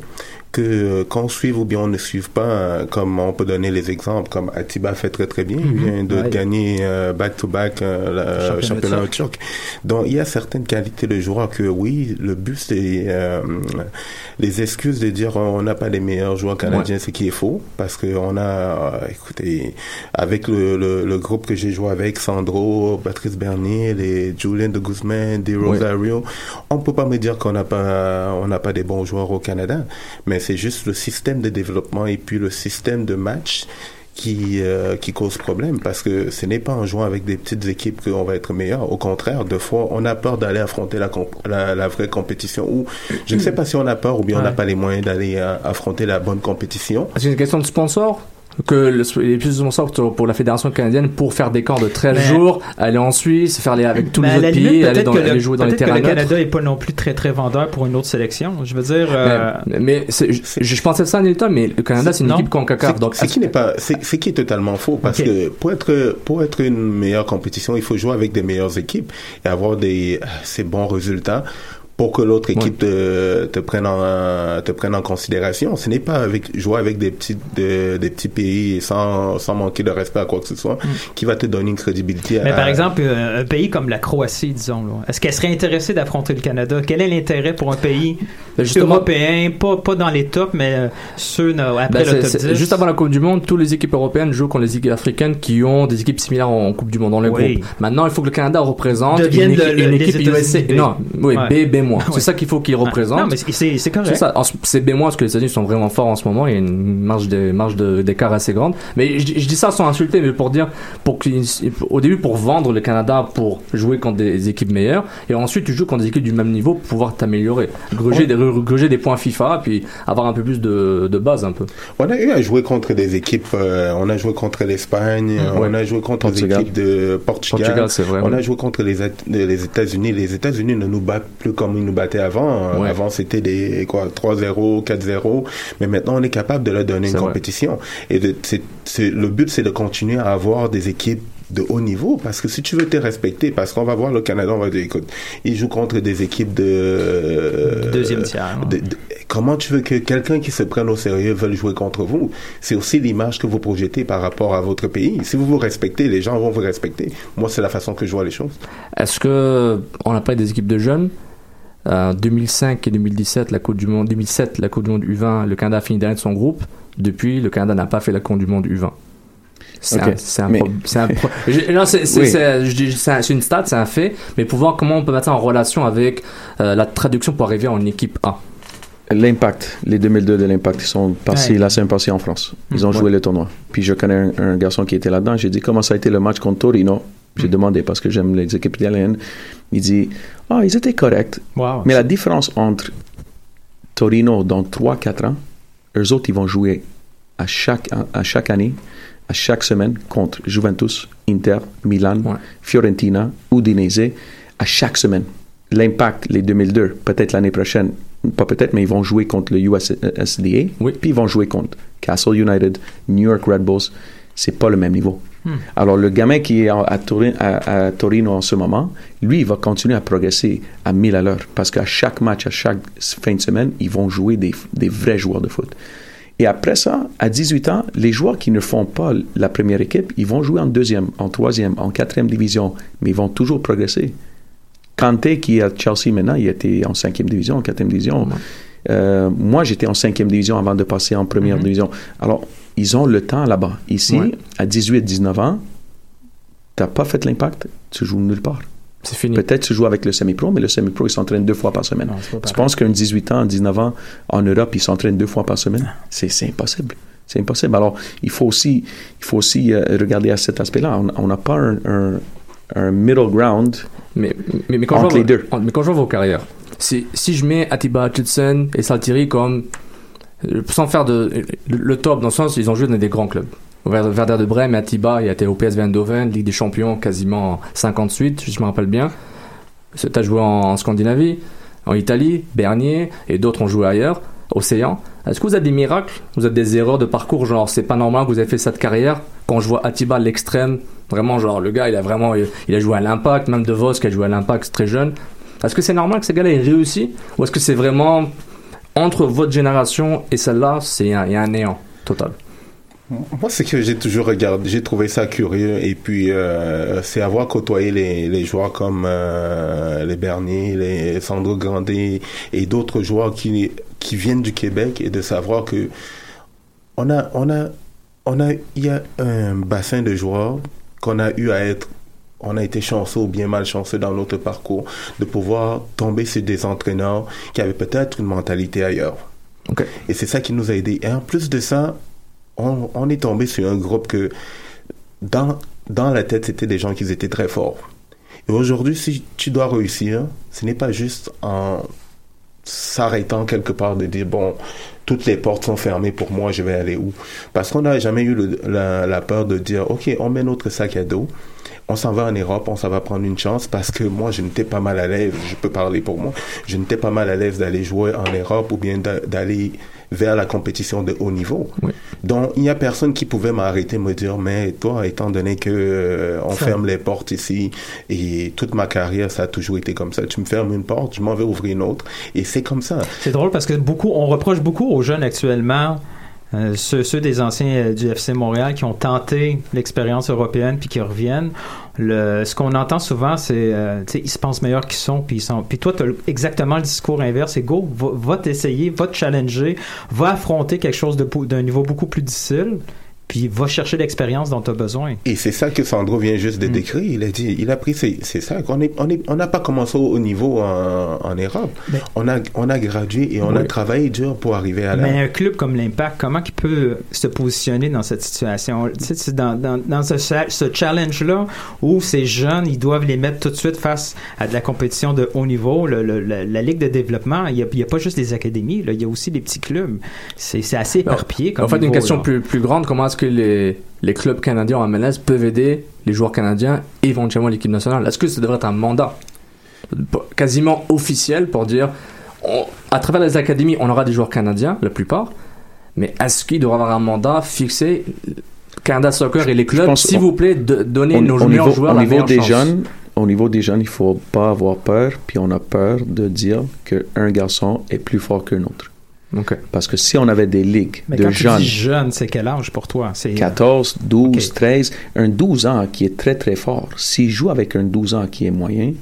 que euh, qu'on suive ou bien on ne suive pas, euh, comme on peut donner les exemples, comme Atiba fait très très bien, il vient de Ouais. gagner euh, back-to-back euh, le Championnat turc. Donc il y a certaines qualités de joueurs que oui, le but c'est euh, les excuses de dire on n'a pas les meilleurs joueurs canadiens, ce qui est faux, parce que on a, euh, écoutez, avec le, le, le groupe que j'ai joué avec, Sandro, Patrice Bernier, les Julien de Guzman, des Rosario, on peut pas me dire qu'on n'a pas, on n'a pas des bons joueurs au Canada, mais c'est juste le système de développement et puis le système de match qui euh, qui cause problème parce que ce n'est pas en jouant avec des petites équipes qu'on va être meilleur. Au contraire, deux fois, on a peur d'aller affronter la, comp- la, la vraie compétition ou je ne sais pas si on a peur ou bien on n'a pas les moyens d'aller euh, affronter la bonne compétition. C'est une question de sponsor? Que le, les plus de sponsors pour- pour la fédération canadienne pour faire des camps de 13 Mais- jours, aller en Suisse, faire les avec tous les autres limite, pays, aller, dans, le- aller jouer dans les peut-être que terrains le. Canada est pas non plus très très vendeur pour une autre sélection. Je veux dire, euh, Mais, mais c'est- je, je pensais ça, Nilton, mais le Canada, c'est une Non. équipe CONCACAF. Donc, C'est qui n'est pas, c'est qui est totalement faux parce que pour être pour être une meilleure compétition, il faut jouer avec des meilleures équipes et avoir des ces bons résultats pour que l'autre équipe te, te prenne en te prenne en considération. Ce n'est pas avec jouer avec des petits de- des petits pays sans sans manquer de respect à quoi que ce soit qui va te donner une crédibilité. Mm. mais à- par exemple, euh, un pays comme la Croatie, disons, est-ce qu'elle serait intéressée d'affronter le Canada? Quel est l'intérêt pour un pays Ben, justement- européen, pas pas dans les tops, mais euh, ceux après Ben, le top c'est- 10 juste avant la Coupe du Monde, toutes les équipes européennes jouent contre les équipes africaines qui ont des équipes similaires en, Coupe du Monde dans le Oui. groupe. Maintenant, il faut que le Canada représente Devienne une, équipe- le- le- une équipe USA. Non, oui, Ouais. B, B-. C'est ça qu'il faut qu'ils représentent. Non, mais c'est- correct. C'est B- parce que les États-Unis sont vraiment forts en ce moment. Il y a une marge de- marge de- d'écart assez grande. Mais je, je dis ça sans insulter, mais pour dire, pour au début, pour vendre le Canada pour jouer contre des équipes meilleures, et ensuite tu joues contre des équipes du même niveau pour pouvoir t'améliorer, gruger, des, gruger des points FIFA, puis avoir un peu plus de, de base un peu. On a eu à jouer contre des équipes, euh, on a joué contre l'Espagne, Ouais. on a joué contre Portugal. des équipes de Portugal, Portugal, c'est vrai, on ouais. a joué contre les, les États-Unis. Les États-Unis ne nous battent plus comme ils nous battaient avant. Ouais. Avant, c'était des quoi 3-0, 4-0, mais maintenant on est capable de leur donner une vrai. compétition. Et de, le but, c'est de continuer à avoir des équipes de haut niveau parce que si tu veux te respecter parce qu'on va voir le Canada on va dire écoute ils jouent contre des équipes de Deuxième tiers. de- de- comment tu veux que quelqu'un qui se prenne au sérieux veuille jouer contre vous? C'est aussi l'image que vous projetez par rapport à votre pays. Si vous vous respectez, les gens vont vous respecter. Moi, c'est la façon que je vois les choses. Est-ce que on a pas des équipes de jeunes? Euh, 2005 et 2017, la Coupe du Monde, 2007, la Coupe du Monde U20, le Canada a fini dernier de son groupe. Depuis, le Canada n'a pas fait la Coupe du Monde U20. C'est un, Mais- un non, c'est, Oui. un- une stat, c'est un fait, mais pour voir comment on peut mettre ça en relation avec euh, la traduction pour arriver en équipe A. L'impact, les 2002 de l'impact, ils sont passés Ouais. la semaine passée en France. Ils ont joué le tournoi. Puis je connais un, un garçon qui était là-dedans. J'ai dit comment ça a été le match contre Torino? J'ai Hmm. demandé parce que j'aime les équipes italiennes. Il dit ah ils étaient corrects. Wow. Mais la différence entre Torino dans 3-4 ans, eux autres ils vont jouer à chaque à chaque année, à chaque semaine contre Juventus, Inter, Milan, Ouais. Fiorentina, Udinese, à chaque semaine. L'impact, les 2002, peut-être l'année prochaine, pas peut-être, mais ils vont jouer contre le USSDA, Oui. puis ils vont jouer contre Castle United, New York Red Bulls. C'est pas le même niveau. Hmm. Alors, le gamin qui est à, Tori- à- à Torino en ce moment, lui, il va continuer à progresser à 1000 à l'heure parce qu'à chaque match, à chaque fin de semaine, ils vont jouer des, des vrais joueurs de foot. Et après ça, à 18 ans, les joueurs qui ne font pas la première équipe, ils vont jouer en deuxième, en troisième, en quatrième division, mais ils vont toujours progresser. Kanté, qui est à Chelsea maintenant, il était en cinquième division, en quatrième division. Euh, moi, j'étais en cinquième division avant de passer en première division. Alors, ils ont le temps là-bas. Ici, Ouais. à 18, 19 ans, tu n'as pas fait l'impact, tu joues nulle part. C'est fini. Peut-être tu joues avec le semi-pro, mais le semi-pro, il s'entraîne deux fois par semaine. Non, tu penses qu'un 18 ans, 19 ans, en Europe, il s'entraîne deux fois par semaine? C'est c'est impossible. C'est impossible. Alors, il faut aussi, il faut aussi euh, regarder à cet aspect-là. On- n'a pas un, un- un middle ground. Mais, mais, mais quand Entre je vois, les deux. mais quand je vois vos carrières, si, si je mets Atiba Hutchinson et Saltiri comme, sans faire de, le, top, dans le sens, ils ont joué dans des grands clubs. Werder de Brême Atiba, il a été au PSV Eindhoven, Ligue des Champions quasiment en 58, si je me rappelle bien. Tu as joué en, Scandinavie, en Italie, Bernier, et d'autres ont joué ailleurs, Océan. Est-ce que vous avez des miracles? Vous avez des erreurs de parcours, genre c'est pas normal que vous avez fait cette carrière? Quand je vois Atiba l'extrême, vraiment genre le gars il a vraiment il, a joué à l'impact, même De Vos qui a joué à l'impact très jeune. Est-ce que c'est normal que ces gars-là aient réussi? Ou est-ce que c'est vraiment entre votre génération et celle-là, c'est un, y a un néant total. Moi, c'est que j'ai toujours regardé, j'ai trouvé ça curieux. Et puis euh, c'est avoir côtoyé les, les joueurs comme euh, les Bernier, les Sandro Grandet et d'autres joueurs qui qui viennent du Québec et de savoir que on a on a on a il y a un bassin de joueurs qu'on a eu à être on a été chanceux ou bien malchanceux dans notre parcours de pouvoir tomber sur des entraîneurs qui avaient peut-être une mentalité ailleurs. Et c'est ça qui nous a aidés. Et en plus de ça, on, on est tombé sur un groupe que dans, dans la tête, c'était des gens qui étaient très forts. Et aujourd'hui, si tu dois réussir, ce n'est pas juste en s'arrêtant quelque part de dire, bon, toutes les portes sont fermées pour moi, je vais aller où? Parce qu'on n'a jamais eu le- la, la peur de dire, OK, on met notre sac à dos, on s'en va en Europe, on s'en va prendre une chance parce que moi, je n'étais pas mal à l'aise, je peux parler pour moi, je n'étais pas mal à l'aise d'aller jouer en Europe ou bien d'a- d'aller vers la compétition de haut niveau. Oui. Donc, il n'y a personne qui pouvait m'arrêter, me dire, mais toi, étant donné que euh, on ferme les portes ici et toute ma carrière, ça a toujours été comme ça. Tu me fermes une porte, je m'en vais ouvrir une autre et c'est comme ça. C'est drôle parce que beaucoup, on reproche beaucoup aux jeunes actuellement, euh, ceux, ceux des anciens euh, du FC Montréal qui ont tenté l'expérience européenne puis qui reviennent. Le, ce qu'on entend souvent, c'est, euh, ils se pensent meilleurs qu'ils sont, puis ils sont. Puis toi, exactement le discours inverse. C'est go, va, va t'essayer, va te challenger, va affronter quelque chose d'un niveau beaucoup plus difficile. Puis va chercher l'expérience dont tu as besoin. Et c'est ça que Sandro vient juste de Mm. décrire. Il a dit, il a pris, c'est c'est ça qu'on est, on est, on n'a pas commencé au haut niveau en, en Europe. Mais- On a, on a gradué et on a travaillé dur pour arriver à là. Mais un club comme l'Impact, comment il peut se positionner dans cette situation? Tu sais, c'est dans, dans, dans ce, ce challenge-là où ces jeunes, ils doivent les mettre tout de suite face à de la compétition de haut niveau, le- le- la, la Ligue de développement, il n'y a, il y a pas juste des académies, là, il y a aussi des petits clubs. C'est c'est assez éparpillé comme En fait, une question là. plus, plus grande, comment est-ce que les, les clubs canadiens en MLS peuvent aider les joueurs canadiens et éventuellement l'équipe nationale Est-ce que ça devrait être un mandat quasiment officiel pour dire, on- à travers les académies, on aura des joueurs canadiens, la plupart, mais est-ce qu'il y avoir un mandat fixé Canada Soccer et les clubs, s'il vous plaît, de, donnez nos meilleurs niveau, joueurs au la niveau des chance. jeunes, au niveau des jeunes, il faut pas avoir peur, puis on a peur de dire qu'un garçon est plus fort qu'un autre. Ok. Parce que si on avait des ligues Mais de quand tu jeunes, dis jeune, c'est quel âge pour toi? C'est 14, 12, Ok. 13, un 12 ans qui est très très fort, s'il joue avec un 12 ans qui est moyen,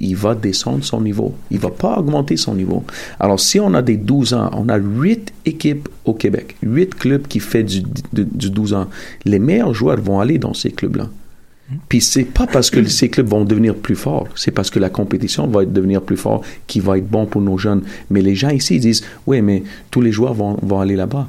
il va descendre son niveau. Il va pas augmenter son niveau. Alors, si on a des 12 ans, on a 8 équipes au Québec, 8 clubs qui font du, du, du 12 ans. Les meilleurs joueurs vont aller dans ces clubs-là. Puis c'est pas parce que ces clubs vont devenir plus forts, c'est parce que la compétition va devenir plus forte, qui va être bon pour nos jeunes. Mais les gens ici ils disent, oui, mais tous les joueurs vont, vont aller là-bas.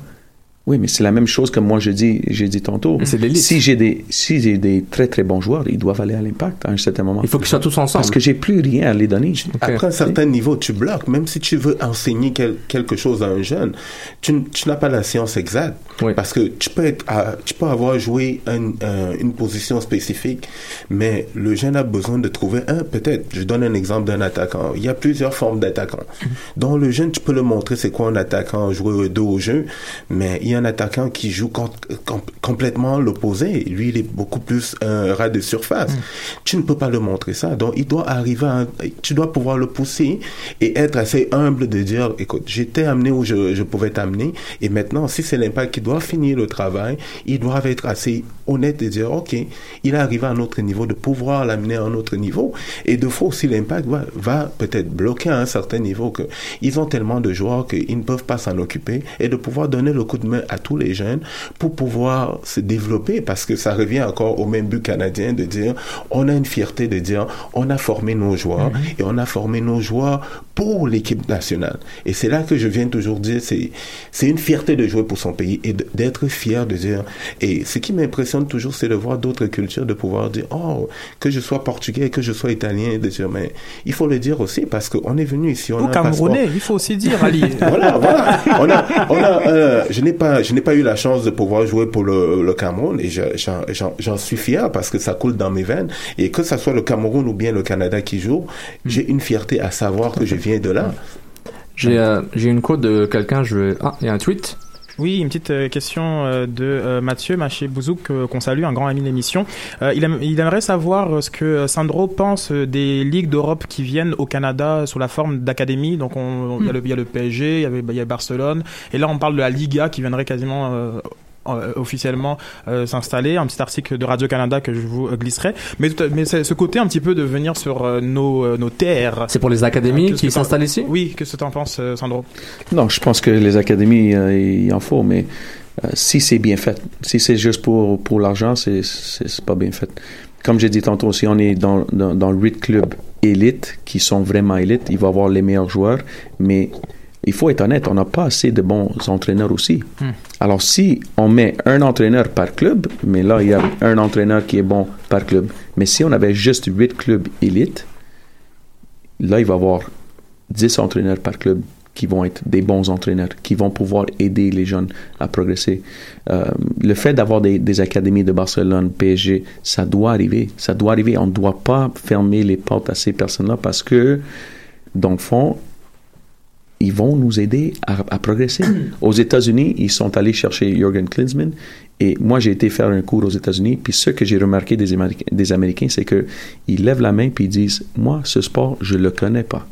Oui, mais c'est la même chose que moi j'ai dit, j'ai dit tantôt. Si j'ai des, si j'ai des très très bons joueurs, ils doivent aller à l'impact à un certain moment. Il faut qu'ils soient tous ensemble. Parce que j'ai plus rien à les donner. Après un certain niveau, tu bloques. Même si tu veux enseigner quel- quelque chose à un jeune, tu, tu n'as pas la science exacte. Oui. Parce que tu peux, être à- tu peux avoir joué un- un- une position spécifique, mais le jeune a besoin de trouver un, peut-être, je donne un exemple d'un attaquant. Il y a plusieurs formes d'attaquants. Donc le jeune, tu peux le montrer c'est quoi un attaquant, jouer dos au jeu, mais il y a un attaquant qui joue com- com- complètement l'opposé. Lui, il est beaucoup plus un rat de surface. Tu ne peux pas le montrer ça. Donc, il doit arriver à, tu dois pouvoir le pousser et être assez humble de dire, écoute, j'étais amené où je, je pouvais t'amener et maintenant, si c'est l'impact qui doit finir le travail, ils doivent être assez honnêtes et dire, OK, il est arrivé à un autre niveau, de pouvoir l'amener à un autre niveau. Et de fois aussi, l'impact va, va peut-être bloquer à un certain niveau que ils ont tellement de joueurs qu'ils ne peuvent pas s'en occuper et de pouvoir donner le coup de main à tous les jeunes pour pouvoir se développer parce que ça revient encore au même but canadien de dire on a une fierté de dire on a formé nos joueurs et on a formé nos joueurs pour l'équipe nationale et c'est là que je viens toujours dire c'est c'est une fierté de jouer pour son pays et de- d'être fier de dire et ce qui m'impressionne toujours c'est de voir d'autres cultures de pouvoir dire oh que je sois portugais que je sois italien de dire mais il faut le dire aussi parce qu'on est venu ici on Ou a un passeport Camerounais, il faut aussi dire, Ali. voilà, voilà. On a, on a, euh, je n'ai pas, je n'ai pas eu la chance de pouvoir jouer pour le, le Cameroun et je- j'en, suis fier parce que ça coule dans mes veines et que ça soit le Cameroun ou bien le Canada qui joue, j'ai une fierté à savoir que je viens de là. J'ai euh, une quote de quelqu'un, je. Ah, il y a un tweet Oui, une petite euh, question euh, de euh, Mathieu Maché Bouzouk, qu'on salue, un grand ami de l'émission. Il, aime- il aimerait savoir ce que Sandro pense des ligues d'Europe qui viennent au Canada sous la forme d'académie. Donc, on- on- il y, a le- il y a le PSG, il y, y a Barcelone. Et là, on parle de la Liga qui viendrait quasiment officiellement euh, s'installer. Un petit article de Radio-Canada que je vous euh, glisserai. Mais, mais ce côté un petit peu de venir sur euh, nos, euh, nos terres. C'est pour les académies qui s'installent ici Oui, qu'est-ce que tu en penses, euh, Sandro Non, je pense que les académies, euh, il en faut, mais euh, si c'est bien fait, si c'est juste pour, pour l'argent, c'est, c'est, pas bien fait. Comme j'ai dit tantôt, si on est dans, dans, dans 8 clubs élites qui sont vraiment élites, il va y avoir les meilleurs joueurs, mais il faut être honnête, on n'a pas assez de bons entraîneurs aussi. Hmm. Alors, si on met un entraîneur par club, mais là, il y a un entraîneur qui est bon par club, mais si on avait juste 8 clubs élites, là, il va y avoir 10 entraîneurs par club qui vont être des bons entraîneurs, qui vont pouvoir aider les jeunes à progresser. Euh, le fait d'avoir des, des académies de Barcelone, PSG, ça doit arriver. Ça doit arriver. On ne doit pas fermer les portes à ces personnes-là parce que, dans le fond, ils vont nous aider à, à progresser. Aux États-Unis, ils sont allés chercher Jürgen Klinsmann et moi, j'ai été faire un cours aux États-Unis. Puis ce que j'ai remarqué des, Américains, des Américains, c'est que ils lèvent la main puis ils disent, moi, ce sport, je le connais pas.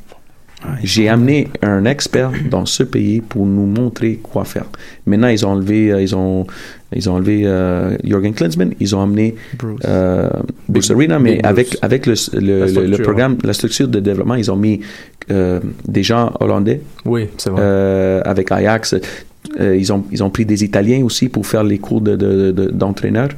J'ai amené un expert dans ce pays pour nous montrer quoi faire. Maintenant, ils ont enlevé, euh, ils ont, ils ont enlevé euh, Jürgen Klinsmann, ils ont amené Bruce. euh, Bruce Arena, mais avec avec le, le, programme, la structure de développement, ils ont mis euh, des gens hollandais Oui, c'est vrai. avec Ajax. Ils, ont, ils ont pris des Italiens aussi pour faire les cours d'entraîneur. De, de, d'entraîneur.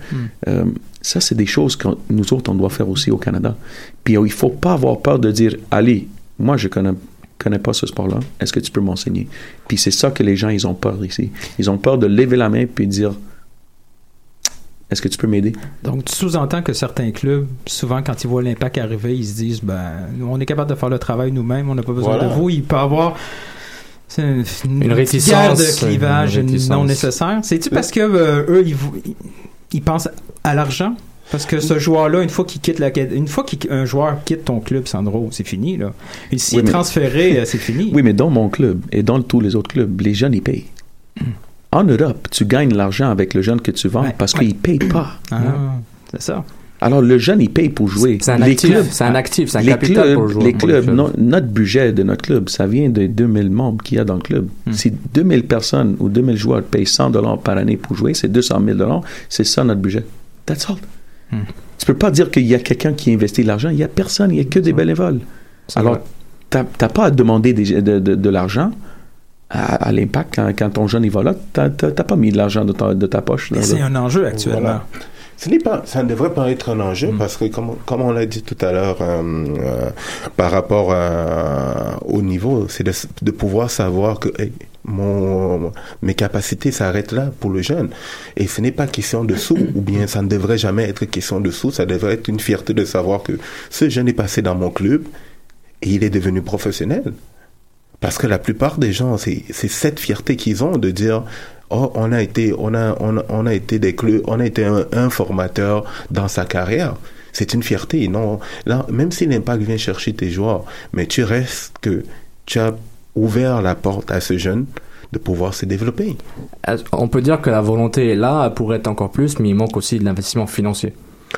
Euh, ça, c'est des choses que nous autres, on doit faire aussi au Canada. Puis il faut pas avoir peur de dire, allez, moi, je connais connais pas ce sport-là. Est-ce que tu peux m'enseigner? Puis c'est ça que les gens, ils ont peur ici. Ils ont peur de lever la main puis dire, est-ce que tu peux m'aider? Donc, tu sous-entends que certains clubs, souvent, quand ils voient l'impact arriver, ils se disent, ben, nous, on est capable de faire le travail nous-mêmes, on n'a pas besoin Voilà. de vous. Il peut y avoir une, une, Une réticence, guerre de clivage une réticence. non nécessaire. C'est-tu parce que euh, eux, ils- ils pensent à l'argent? Parce que ce joueur-là, une fois qu'il quitte la, une fois qu'un joueur quitte ton club, Sandro, c'est fini là. S'il Oui, est mais- transféré, euh, c'est fini. Oui, mais dans mon club et dans tous les autres clubs, les jeunes, ils payent. En Europe, tu gagnes l'argent avec le jeune que tu vends Ouais, parce ouais. qu'ils ne payent pas. Ah, c'est ça. Alors, le jeune, il paye pour jouer. C'est un les actif, clubs, c'est un actif, c'est un les capital clubs, pour le joueur. les clubs, club. no- notre budget de notre club, ça vient de 2000 membres qu'il y a dans le club. Hmm. Si 2000 personnes ou 2000 joueurs payent 100 dollars par année pour jouer, c'est 200 000 dollars. C'est ça notre budget. That's all. Hmm. Tu peux pas dire qu'il y a quelqu'un qui investit de l'argent. Il y a personne. Il y a que des bénévoles. Alors, t'as t'as pas à demander des- de, de- de l'argent à, à l'impact quand, quand ton jeune il va là. T'as- t'as pas mis de l'argent de ta, de ta poche. là, Mais là. c'est un enjeu actuellement. Voilà. Ce n'est pas, ça ne devrait pas être un enjeu Mm. parce que comme, comme on l'a dit tout à l'heure, euh, euh, par rapport à- au niveau, c'est de, de pouvoir savoir que hey, mon, mes capacités s'arrêtent là pour le jeune. Et ce n'est pas question de sous, ou bien ça ne devrait jamais être question de sous, ça devrait être une fierté de savoir que ce jeune est passé dans mon club et il est devenu professionnel. Parce que la plupart des gens, c'est cette fierté qu'ils ont de dire oh on a été on a on a, été des clubs, on a été un, un formateur dans sa carrière. C'est une fierté, non Là, même si l'impact vient chercher tes joueurs, mais tu restes que tu as ouvert la porte à ce jeune de pouvoir se développer. On peut dire que la volonté est là, elle pourrait être encore plus, mais il manque aussi de l'investissement financier.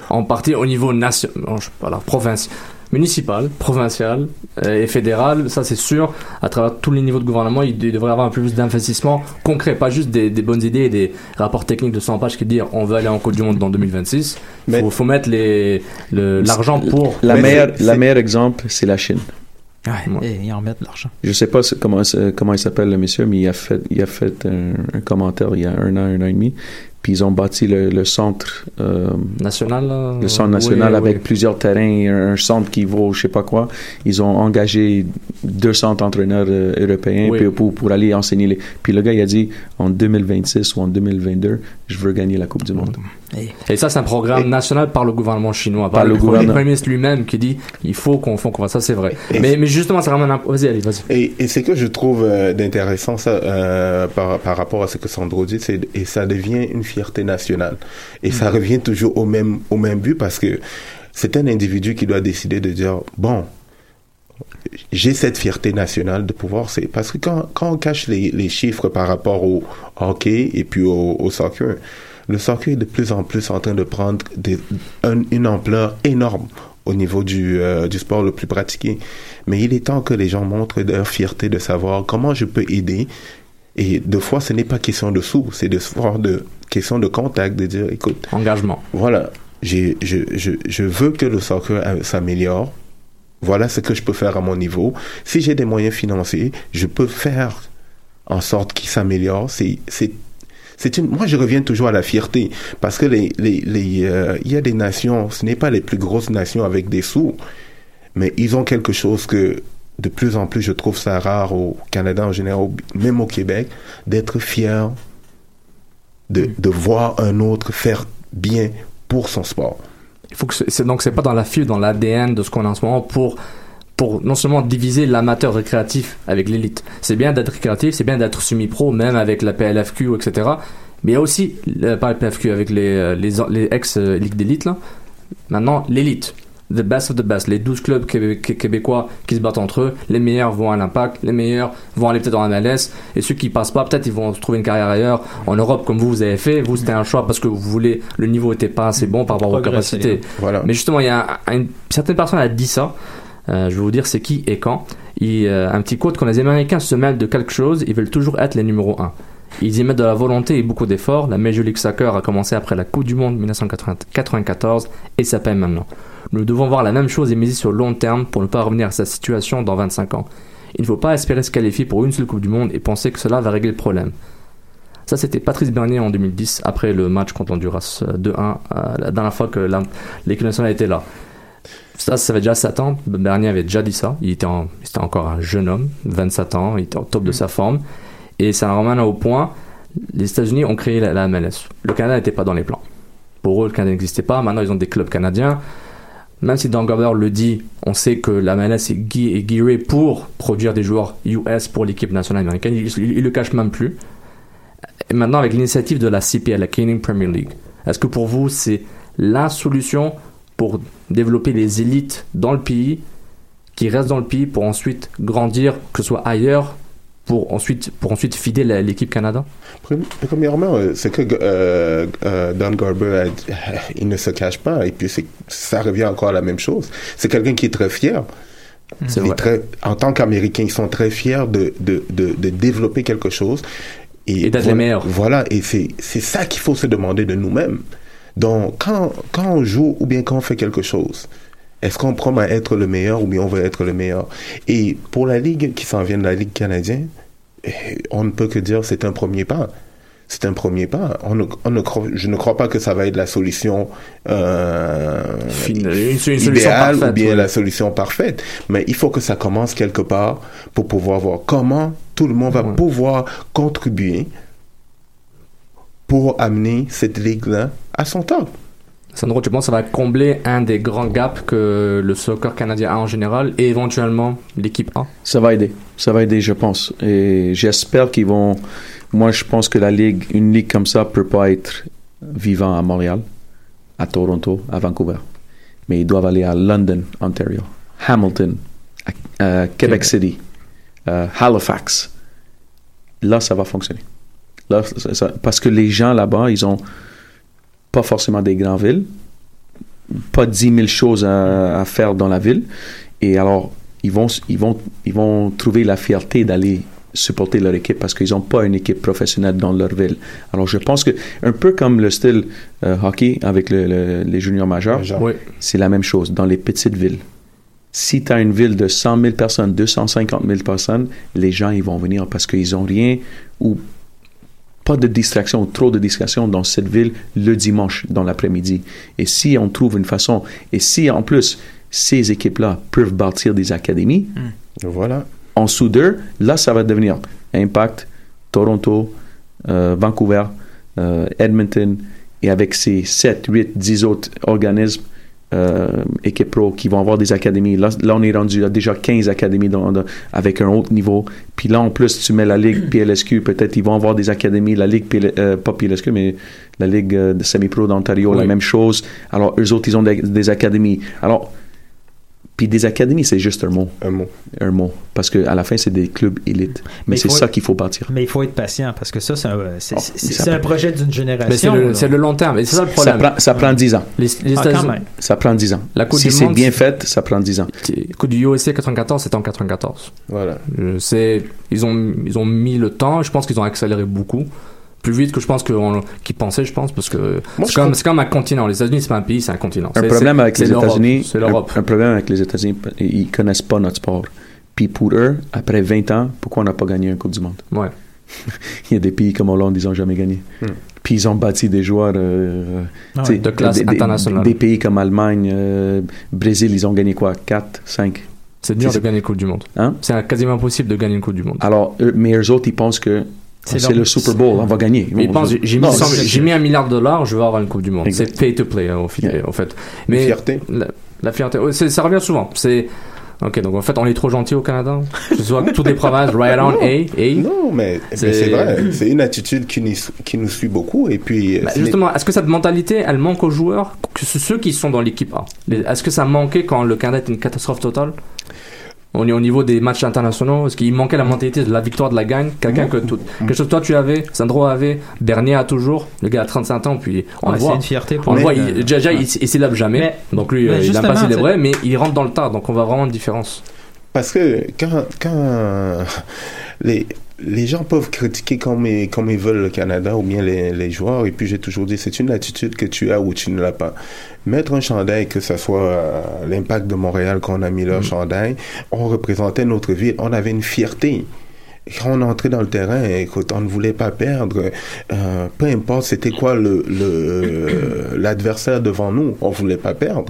En partie au niveau national, voilà, province, municipal, provincial euh, et fédéral, ça c'est sûr. À travers tous les niveaux de gouvernement, il, devrait y avoir un peu plus d'investissement concret, pas juste des, des bonnes idées et des rapports techniques de 100 pages qui disent on veut aller en Coupe du Monde dans 2026. Il Mais- faut, faut mettre le- l'argent pour. La meilleure, la c'est- meilleur exemple, c'est la Chine. Ouais, Et ils en mettent de l'argent. Je sais pas comment, comment il s'appelle le monsieur, mais il a fait, il a fait un, un commentaire il y a un an, un an et demi. Puis ils ont bâti le, le centre, euh, National, là, le centre national oui. avec plusieurs terrains, un, centre qui vaut je sais pas quoi. Ils ont engagé 200 entraîneurs euh, européens Oui. pour, pour aller enseigner les. Puis le gars il a dit en 2026 ou en 2022, je veux gagner la Coupe du Monde. Et ça, c'est un programme national par le gouvernement chinois, Par le le, gouvernement. premier ministre lui-même qui dit il faut qu'on fasse ça, c'est vrai. Mais, mais justement, c'est vraiment un. Vas-y, allez, vas-y. Et, et c'est que je trouve euh, d'intéressant ça euh, par, par rapport à ce que Sandro dit, c'est et ça devient une fierté nationale. Et ça revient toujours au même au même but parce que c'est un individu qui doit décider de dire bon, j'ai cette fierté nationale de pouvoir c'est parce que quand quand on cache les, les chiffres par rapport au hockey et puis au, au soccer, le soccer est de plus en plus en train de prendre des, un- une ampleur énorme au niveau du, euh, du sport le plus pratiqué. Mais il est temps que les gens montrent leur fierté de savoir comment je peux aider. Et deux fois, ce n'est pas question de sous, c'est de de question de contact, de dire, écoute, Engagement. voilà, j'ai, je, je, je veux que le soccer euh, s'améliore. Voilà ce que je peux faire à mon niveau. Si j'ai des moyens financiers, je peux faire en sorte qu'il s'améliore. C'est, c'est, une, moi, je reviens toujours à la fierté parce que les, les, les, euh, il y a des nations, ce n'est pas les plus grosses nations avec des sous, mais ils ont quelque chose que de plus en plus, je trouve ça rare au Canada en général, même au Québec, d'être fier de, de voir un autre faire bien pour son sport. Il faut que c'est- donc c'est pas dans la fibre, dans l'ADN de ce qu'on a en ce moment pour pour non seulement diviser l'amateur récréatif avec l'élite. C'est bien d'être récréatif, c'est bien d'être semi-pro, même avec la PLFQ, etc. Mais il y a aussi, euh, pas la PLFQ, avec les, euh, les, les ex-ligues d'élite, là. Maintenant, l'élite. The best of the best. Les 12 clubs québé- qué- québécois qui se battent entre eux, les meilleurs vont à l'impact, les meilleurs vont aller peut-être en MLS, et ceux qui passent pas, peut-être ils vont trouver une carrière ailleurs, en Europe, comme vous, vous avez fait. Vous, c'était un choix parce que vous voulez, le niveau était pas assez bon par rapport Progresser, capacités. Voilà. Mais justement, il y a un- une certaine personne a dit ça. Euh, je vais vous dire c'est qui et quand. Euh, un petit quote quand les Américains se mêlent de quelque chose, ils veulent toujours être les numéros 1. Ils y mettent de la volonté et beaucoup d'efforts. La Major League Soccer a commencé après la Coupe du Monde 1994 et ça paye maintenant. Nous devons voir la même chose et miser sur le long terme pour ne pas revenir à sa situation dans 25 ans. Il ne faut pas espérer se qualifier pour une seule Coupe du Monde et penser que cela va régler le problème. Ça, c'était Patrice Bernier en 2010, après le match contre Honduras euh, 2-1, euh, la dernière fois que l'équipe nationale était là. Ça, ça fait déjà 7 ans. Bernier avait déjà dit ça. Il était, encore un jeune homme, 27 ans, il était au top de sa forme. Et ça ramène au point, les États-Unis ont créé la, MLS. Le Canada n'était pas dans les plans. Pour eux, le Canada n'existait pas. Maintenant, ils ont des clubs canadiens. Même si Dan Garber le dit, on sait que la MLS est, gui- pour produire des joueurs US pour l'équipe nationale américaine. Il, il, le cache même plus. Et maintenant, avec l'initiative de la CPL, la Canadian Premier League, est-ce que pour vous, c'est la solution pour développer les élites dans le pays, qui restent dans le pays pour ensuite grandir, que ce soit ailleurs, pour ensuite, pour ensuite fider l'équipe Canada Premi- Premièrement, euh, c'est que euh, euh, Don Garber, a- il ne se cache pas, et puis ça revient encore à la même chose. C'est quelqu'un qui est très fier. C'est Il est vrai. très- en tant qu'Américains, ils sont très fiers de, de, de, de développer quelque chose. Et d'être les meilleurs. Voilà, et c'est c'est ça qu'il faut se demander de nous-mêmes. Donc, quand, quand on joue ou bien quand on fait quelque chose, est-ce qu'on promet à être le meilleur ou bien on veut être le meilleur? Et pour la Ligue qui s'en vient de la Ligue canadienne, eh, on ne peut que dire c'est un premier pas. C'est un premier pas. On ne, on ne croit- je ne crois pas que ça va être la solution euh, Fine- une- une solution idéale ou bien ouais. la solution parfaite. Mais il faut que ça commence quelque part pour pouvoir voir comment tout le monde va Ouais. pouvoir contribuer pour amener cette ligue-là à son top. Sandro, tu penses que ça va combler un des grands gaps que le soccer canadien a en général et éventuellement l'équipe A? Ça va aider. Ça va aider, je pense. Et j'espère qu'ils vont. Moi, je pense que la ligue, une ligue comme ça, peut pas être vivant à Montréal, à Toronto, à Vancouver. Mais ils doivent aller à London, Ontario, Hamilton, à- à Quebec City, à Halifax. Là, ça va fonctionner. Là, ça- ça- parce que les gens là-bas, ils ont pas forcément des grandes villes, pas 10 000 choses à, à faire dans la ville. Et alors, ils vont, ils vont, ils vont trouver la fierté d'aller supporter leur équipe parce qu'ils n'ont pas une équipe professionnelle dans leur ville. Alors, je pense que, un peu comme le style euh, hockey avec le- le- les juniors majeurs, Oui. c'est la même chose dans les petites villes. Si tu as une ville de 100 000 personnes, 250 000 personnes, les gens, ils vont venir parce qu'ils n'ont rien ou pas de distraction trop de distraction dans cette ville le dimanche dans l'après-midi. Et si on trouve une façon, et si en plus ces équipes-là peuvent bâtir des académies, Voilà. en dessous d'eux, là, ça va devenir Impact, Toronto, euh, Vancouver, euh, Edmonton, et avec ces 7, 8, 10 autres organismes, euh, équipes pro qui vont avoir des académies. Là, là on est rendu à déjà 15 académies dans- dans- avec un haut niveau. Puis là, en plus, tu mets la Ligue PLSQ, peut-être ils vont avoir des académies. La Ligue, PL, euh, pas PLSQ, mais la Ligue euh, de semi-pro d'Ontario, la même chose. Alors, eux autres, ils ont des, des académies. Alors, puis des académies, c'est juste un mot Un mot. un mot. Parce qu'à la fin, c'est des clubs élites. Mais, Mais c'est ça qu'il faut bâtir. Mais il faut être patient parce que ça, c'est un, c'est- Oh, ça un projet d'une Mais c'est génération. le, c'est le long terme c'est ça le Ça problème. prend, ça prend 10 ans. Les, les Ah, quand États-Unis- même. Ça prend 10 ans. La Coupe si du c'est Monde, bien c'est- fait, ça prend 10 ans. Le coup du USA 94, c'était en 94. Voilà. Je sais, ils ont, ils ont mis le temps. Je pense qu'ils ont accéléré beaucoup. Plus vite que je pense qu'on- qu'ils pensaient, je pense, parce que c'est comme, comme un continent. Les États-Unis, c'est pas un pays, c'est un continent. Un problème avec les. États-Unis, C'est un, l'Europe. un problème avec les États-Unis, ils connaissent pas notre sport. Puis pour eux, après 20 ans, pourquoi on n'a pas gagné un Coupe du Monde? Ouais. Il y a des pays comme Hollande, ils n'ont jamais gagné. Hmm. Puis ils ont bâti des joueurs euh, Ah ouais. De classe des, internationale. Des pays comme Allemagne, euh, Brésil, ils ont gagné quoi? 4, 5 C'est dur C'est- de gagner une Coupe du Monde. Hein? C'est quasiment impossible de gagner une Coupe du Monde. Alors, eux- mais eux autres, ils pensent que C'est le Super Bowl, on va gagner. Je- j'ai mis, Non, 100 c'est- j'ai mis un milliard de dollars, je vais avoir une Coupe du Monde. C'est pay to play, hein, au, fi- Yeah. en fait. Mais fierté. La, la fierté, ouais, c'est- ça revient souvent. C'est, ok, donc en fait, on est trop gentil au Canada. Que ce soit toutes les provinces, right on A, A. Non, mais C'est- vrai. C'est une attitude qui nous, qui nous suit beaucoup. Et puis, Bah, ce n'est- justement, est-ce que cette mentalité, elle manque aux joueurs, que ce- ceux qui sont dans l'équipe A? Est-ce que ça manquait quand le Canada était une catastrophe totale? On est au niveau des matchs internationaux. Est-ce qu'il manquait la mentalité de la victoire, de la gagne Quelqu'un que tout, quelque chose que toi tu avais, Sandro avait, Bernier a toujours, le gars a 35 ans, puis on Ouais, voit. une fierté pour On le lui, voit, euh, il, déjà, il, il célèbre jamais. Mais- donc lui, euh, il aime pas célébrer, mais il rentre dans le tas. Donc on voit vraiment une différence. Parce que quand, quand les, les gens peuvent critiquer comme ils, comme ils veulent le Canada ou bien les, les joueurs, et puis j'ai toujours dit, c'est une attitude que tu as ou tu ne l'as pas. Mettre un chandail, que ce soit euh, l'impact de Montréal qu'on a mis leur chandail, on représentait notre ville, on avait une fierté. Quand on est entré dans le terrain, écoute, on ne voulait pas perdre. Euh, peu importe c'était quoi le le- l'adversaire devant nous, on voulait pas perdre.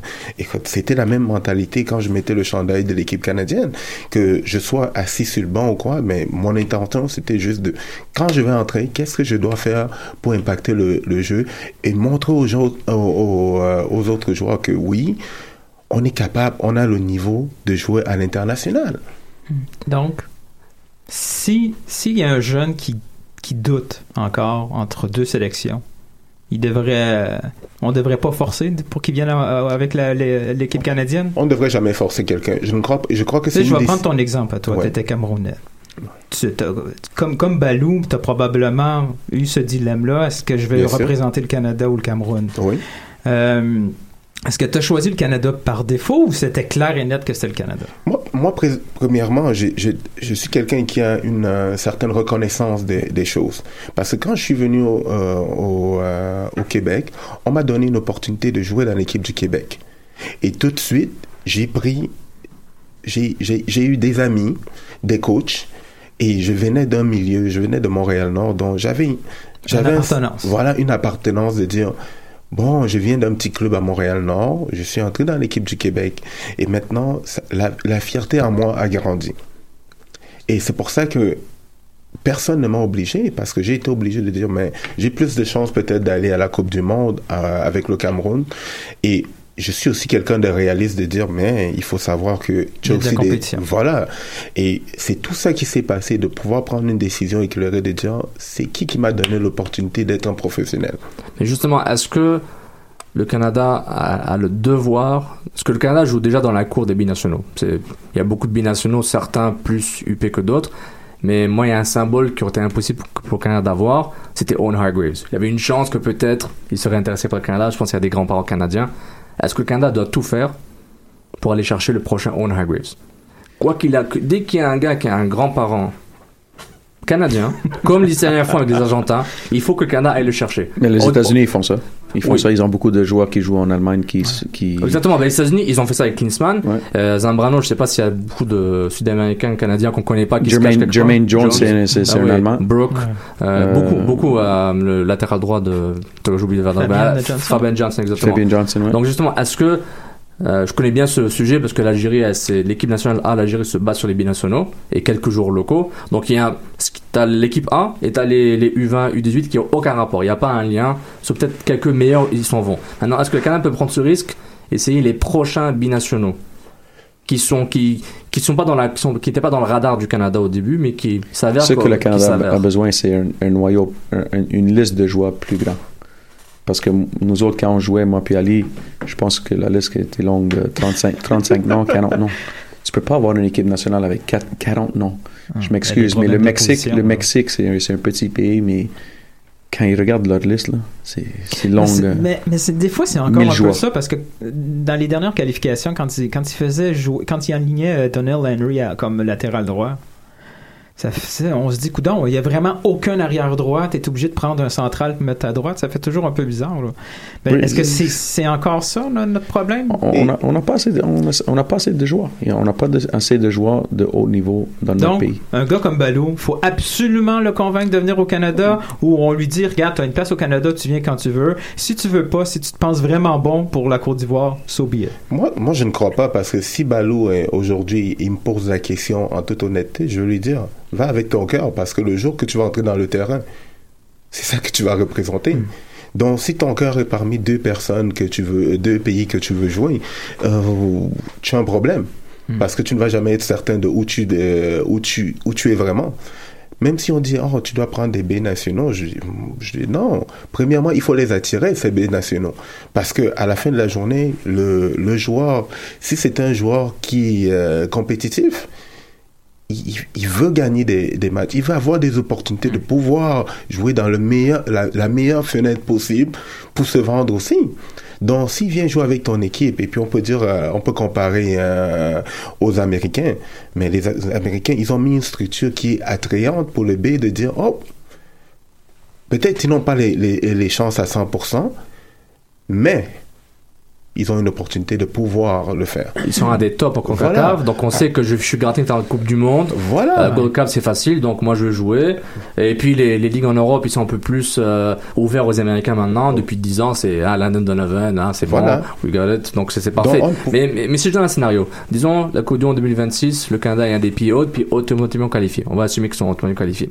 C'était la même mentalité quand je mettais le chandail de l'équipe canadienne, que je sois assis sur le banc ou quoi, mais mon intention c'était juste de, quand je vais entrer, qu'est-ce que je dois faire pour impacter le, le jeu et montrer aux, gens, aux, aux, euh, aux autres joueurs que oui, on est capable, on a le niveau de jouer à l'international. Donc, si s'il y a un jeune qui, qui doute encore entre deux sélections, il devrait, euh, on devrait pas forcer pour qu'il vienne euh, avec l'équipe canadienne? On ne devrait jamais forcer quelqu'un. Je ne crois, je crois que c'est je vais prendre ton exemple à toi. Ouais. Tu étais Camerounais. Tu- comme, comme Balou, tu as probablement eu ce dilemme-là. Est-ce que je vais Bien sûr. représenter le Canada ou le Cameroun? Oui. Euh, Est-ce que tu as choisi le Canada par défaut ou c'était clair et net que c'était le Canada? Moi, moi premièrement, j'ai- j'ai- je suis quelqu'un qui a une euh, certaine reconnaissance des, des choses. Parce que quand je suis venu au, euh, au, euh, au Québec, on m'a donné une opportunité de jouer dans l'équipe du Québec. Et tout de suite, j'ai pris, j'ai eu des amis, des coachs, et je venais d'un milieu, je venais de Montréal-Nord, donc j'avais j'avais voilà une appartenance de dire Bon, je viens d'un petit club à Montréal-Nord, je suis entré dans l'équipe du Québec et maintenant, la, fierté en moi a grandi. Et c'est pour ça que personne ne m'a obligé, parce que j'ai été obligé de dire, mais j'ai plus de chances peut-être d'aller à la Coupe du Monde euh, avec le Cameroun. Je suis aussi quelqu'un de réaliste de dire, mais il faut savoir que tu as aussi des... Voilà. Et c'est tout ça qui s'est passé, de pouvoir prendre une décision éclairée, de dire, c'est qui qui m'a donné l'opportunité d'être un professionnel? Mais justement, est-ce que le Canada a, a le devoir? Parce que le Canada joue déjà dans la cour des binationaux. Il y a beaucoup de binationaux, certains plus UP que d'autres. Mais moi, il y a un symbole qui aurait été impossible pour, pour le Canada d'avoir, c'était Owen Hargreaves. Il y avait une chance que peut-être il serait intéressé par le Canada. Je pense qu'il y a des grands-parents canadiens. Est-ce que le Canada doit tout faire pour aller chercher le prochain Owen Hargreaves? Quoi qu'il a, dès qu'il y a un gars qui a un grand-parent canadien, comme les dernières fois avec les Argentins, il faut que le Canada aille le chercher. Mais les États-Unis, ils font ça. Ils font Oui. ça. Ils ont beaucoup de joueurs qui jouent en Allemagne qui. qui... Exactement, ben, les États-Unis, ils ont fait ça avec Klinsmann. Ouais. Euh, Zambrano, je sais pas s'il y a beaucoup de Sud-Américains, Canadiens qu'on connaît pas qui se Jermaine- quelque Jermaine. Jones, c'est- c'est- c'est un oui. Allemand. Brooke, euh, Euh, beaucoup, beaucoup, euh, le latéral droit de, j'ai oublié de Fabien Johnson. Fabien Johnson, exactement. Fabian Johnson, ouais. Donc justement, est-ce que euh, je connais bien ce sujet parce que l'Algérie, l'équipe nationale A, l'Algérie se bat sur les binationaux et quelques jours locaux. Donc il y a, t'as l'équipe A et t'as les, les U20, U18 qui ont aucun rapport. Il n'y a pas un lien. Sauf peut-être quelques meilleurs, ils s'en vont. Maintenant, est-ce que le Canada peut prendre ce risque, essayer les prochains binationaux qui sont qui qui sont pas dans la qui sont qui étaient pas dans le radar du Canada au début, mais qui s'avèrent Ce que le Canada a besoin, c'est un, un noyau, un- un- une liste de joueurs plus grand. Parce que nous autres, quand on jouait, moi puis Ali, je pense que la liste était longue de 35, 35 noms, 40 noms. Tu peux pas avoir une équipe nationale avec 4 40 noms. je il m'excuse, mais le Mexique, le. Mexique, c'est un, c'est un petit pays, mais quand ils regardent leur liste, là, c'est Mais long. euh, Mais, mais des fois, c'est encore un peu joueurs. ça parce que euh, dans les dernières qualifications, quand il, quand il faisait jouer, quand il alignait euh, Donnell Henry à- comme latéral droit, ça on se dit, coudon, il y a vraiment aucun arrière droit, t'es obligé de prendre un central pour mettre à droite, ça fait toujours un peu bizarre. là. Ben, Oui. Est-ce que c'est c'est encore ça là, notre problème? on on a, on a pas assez de, on a, on a pas assez de joueurs. Et On n'a pas de- assez de joueurs de haut niveau dans notre pays. un gars comme Balou, faut absolument le convaincre de venir au Canada ou on lui dit, regarde, tu as une place au Canada, tu viens quand tu veux. Si tu veux pas, si tu te penses vraiment bon pour la Côte d'Ivoire, so be it. Moi, moi, je ne crois pas parce que si Balou, est- aujourd'hui, il me pose la question en toute honnêteté, je vais lui dire, va avec ton cœur parce que le jour que tu vas entrer dans le terrain, c'est ça que tu vas représenter. Donc, si ton cœur est parmi deux personnes que tu veux, deux pays que tu veux jouer, euh, tu as un problème parce que tu ne vas jamais être certain de où tu, de, où tu, où tu es vraiment. Même si on dit, oh, tu dois prendre des B nationaux, je, je dis non. Premièrement, il faut les attirer, ces B nationaux. Parce que à la fin de la journée, le, le joueur, si c'est un joueur qui est euh, compétitif, il, il veut gagner des, des matchs, il veut avoir des opportunités de pouvoir jouer dans le meilleur, la, la meilleure fenêtre possible pour se vendre aussi. Donc, s'il vient jouer avec ton équipe, et puis on peut dire, euh, on peut comparer euh, aux Américains, mais les Américains, ils ont mis une structure qui est attrayante pour le B de dire, oh, peut-être ils n'ont pas les, les, les chances à 100%, mais ils ont une opportunité de pouvoir le faire. Ils sont un des tops en CONCACAF, Voilà. donc on sait que je, je suis gratté dans la Coupe du Monde. Voilà. Euh, Gold Cup c'est facile, donc moi je veux jouer. Et puis les, les ligues en Europe, ils sont un peu plus euh, ouverts aux Américains maintenant. Depuis 10 ans, c'est ah, Landon Donovan, hein, c'est Voilà. bon, we got it. Donc c'est parfait. Donc, on- mais, mais, mais si je donne un scénario, disons la Coupe du Monde 2026, le Canada est un des pays hauts, puis automatiquement qualifié. On va assumer qu'ils sont automatiquement qualifiés.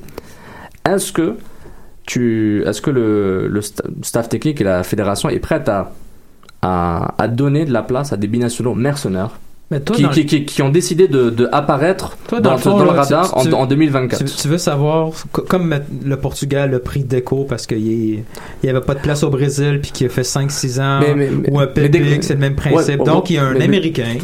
Est-ce que tu, est-ce que le, le sta- staff technique et la fédération est prête à, à, à donner de la place à des binationaux mercenaires Mais toi, qui, dans- qui, qui, qui ont décidé de, de apparaître Toi, dans, dans le fond, dans le là, radar tu- tu- en, en 2024. Tu, tu veux savoir, co- comme le Portugal a pris Deco parce qu'il n'y avait pas de place au Brésil puis qu'il a fait 5-6 ans, Mais- mais- mais- ou un dès- c'est le même principe. Ouais, Donc, il y a un Américain.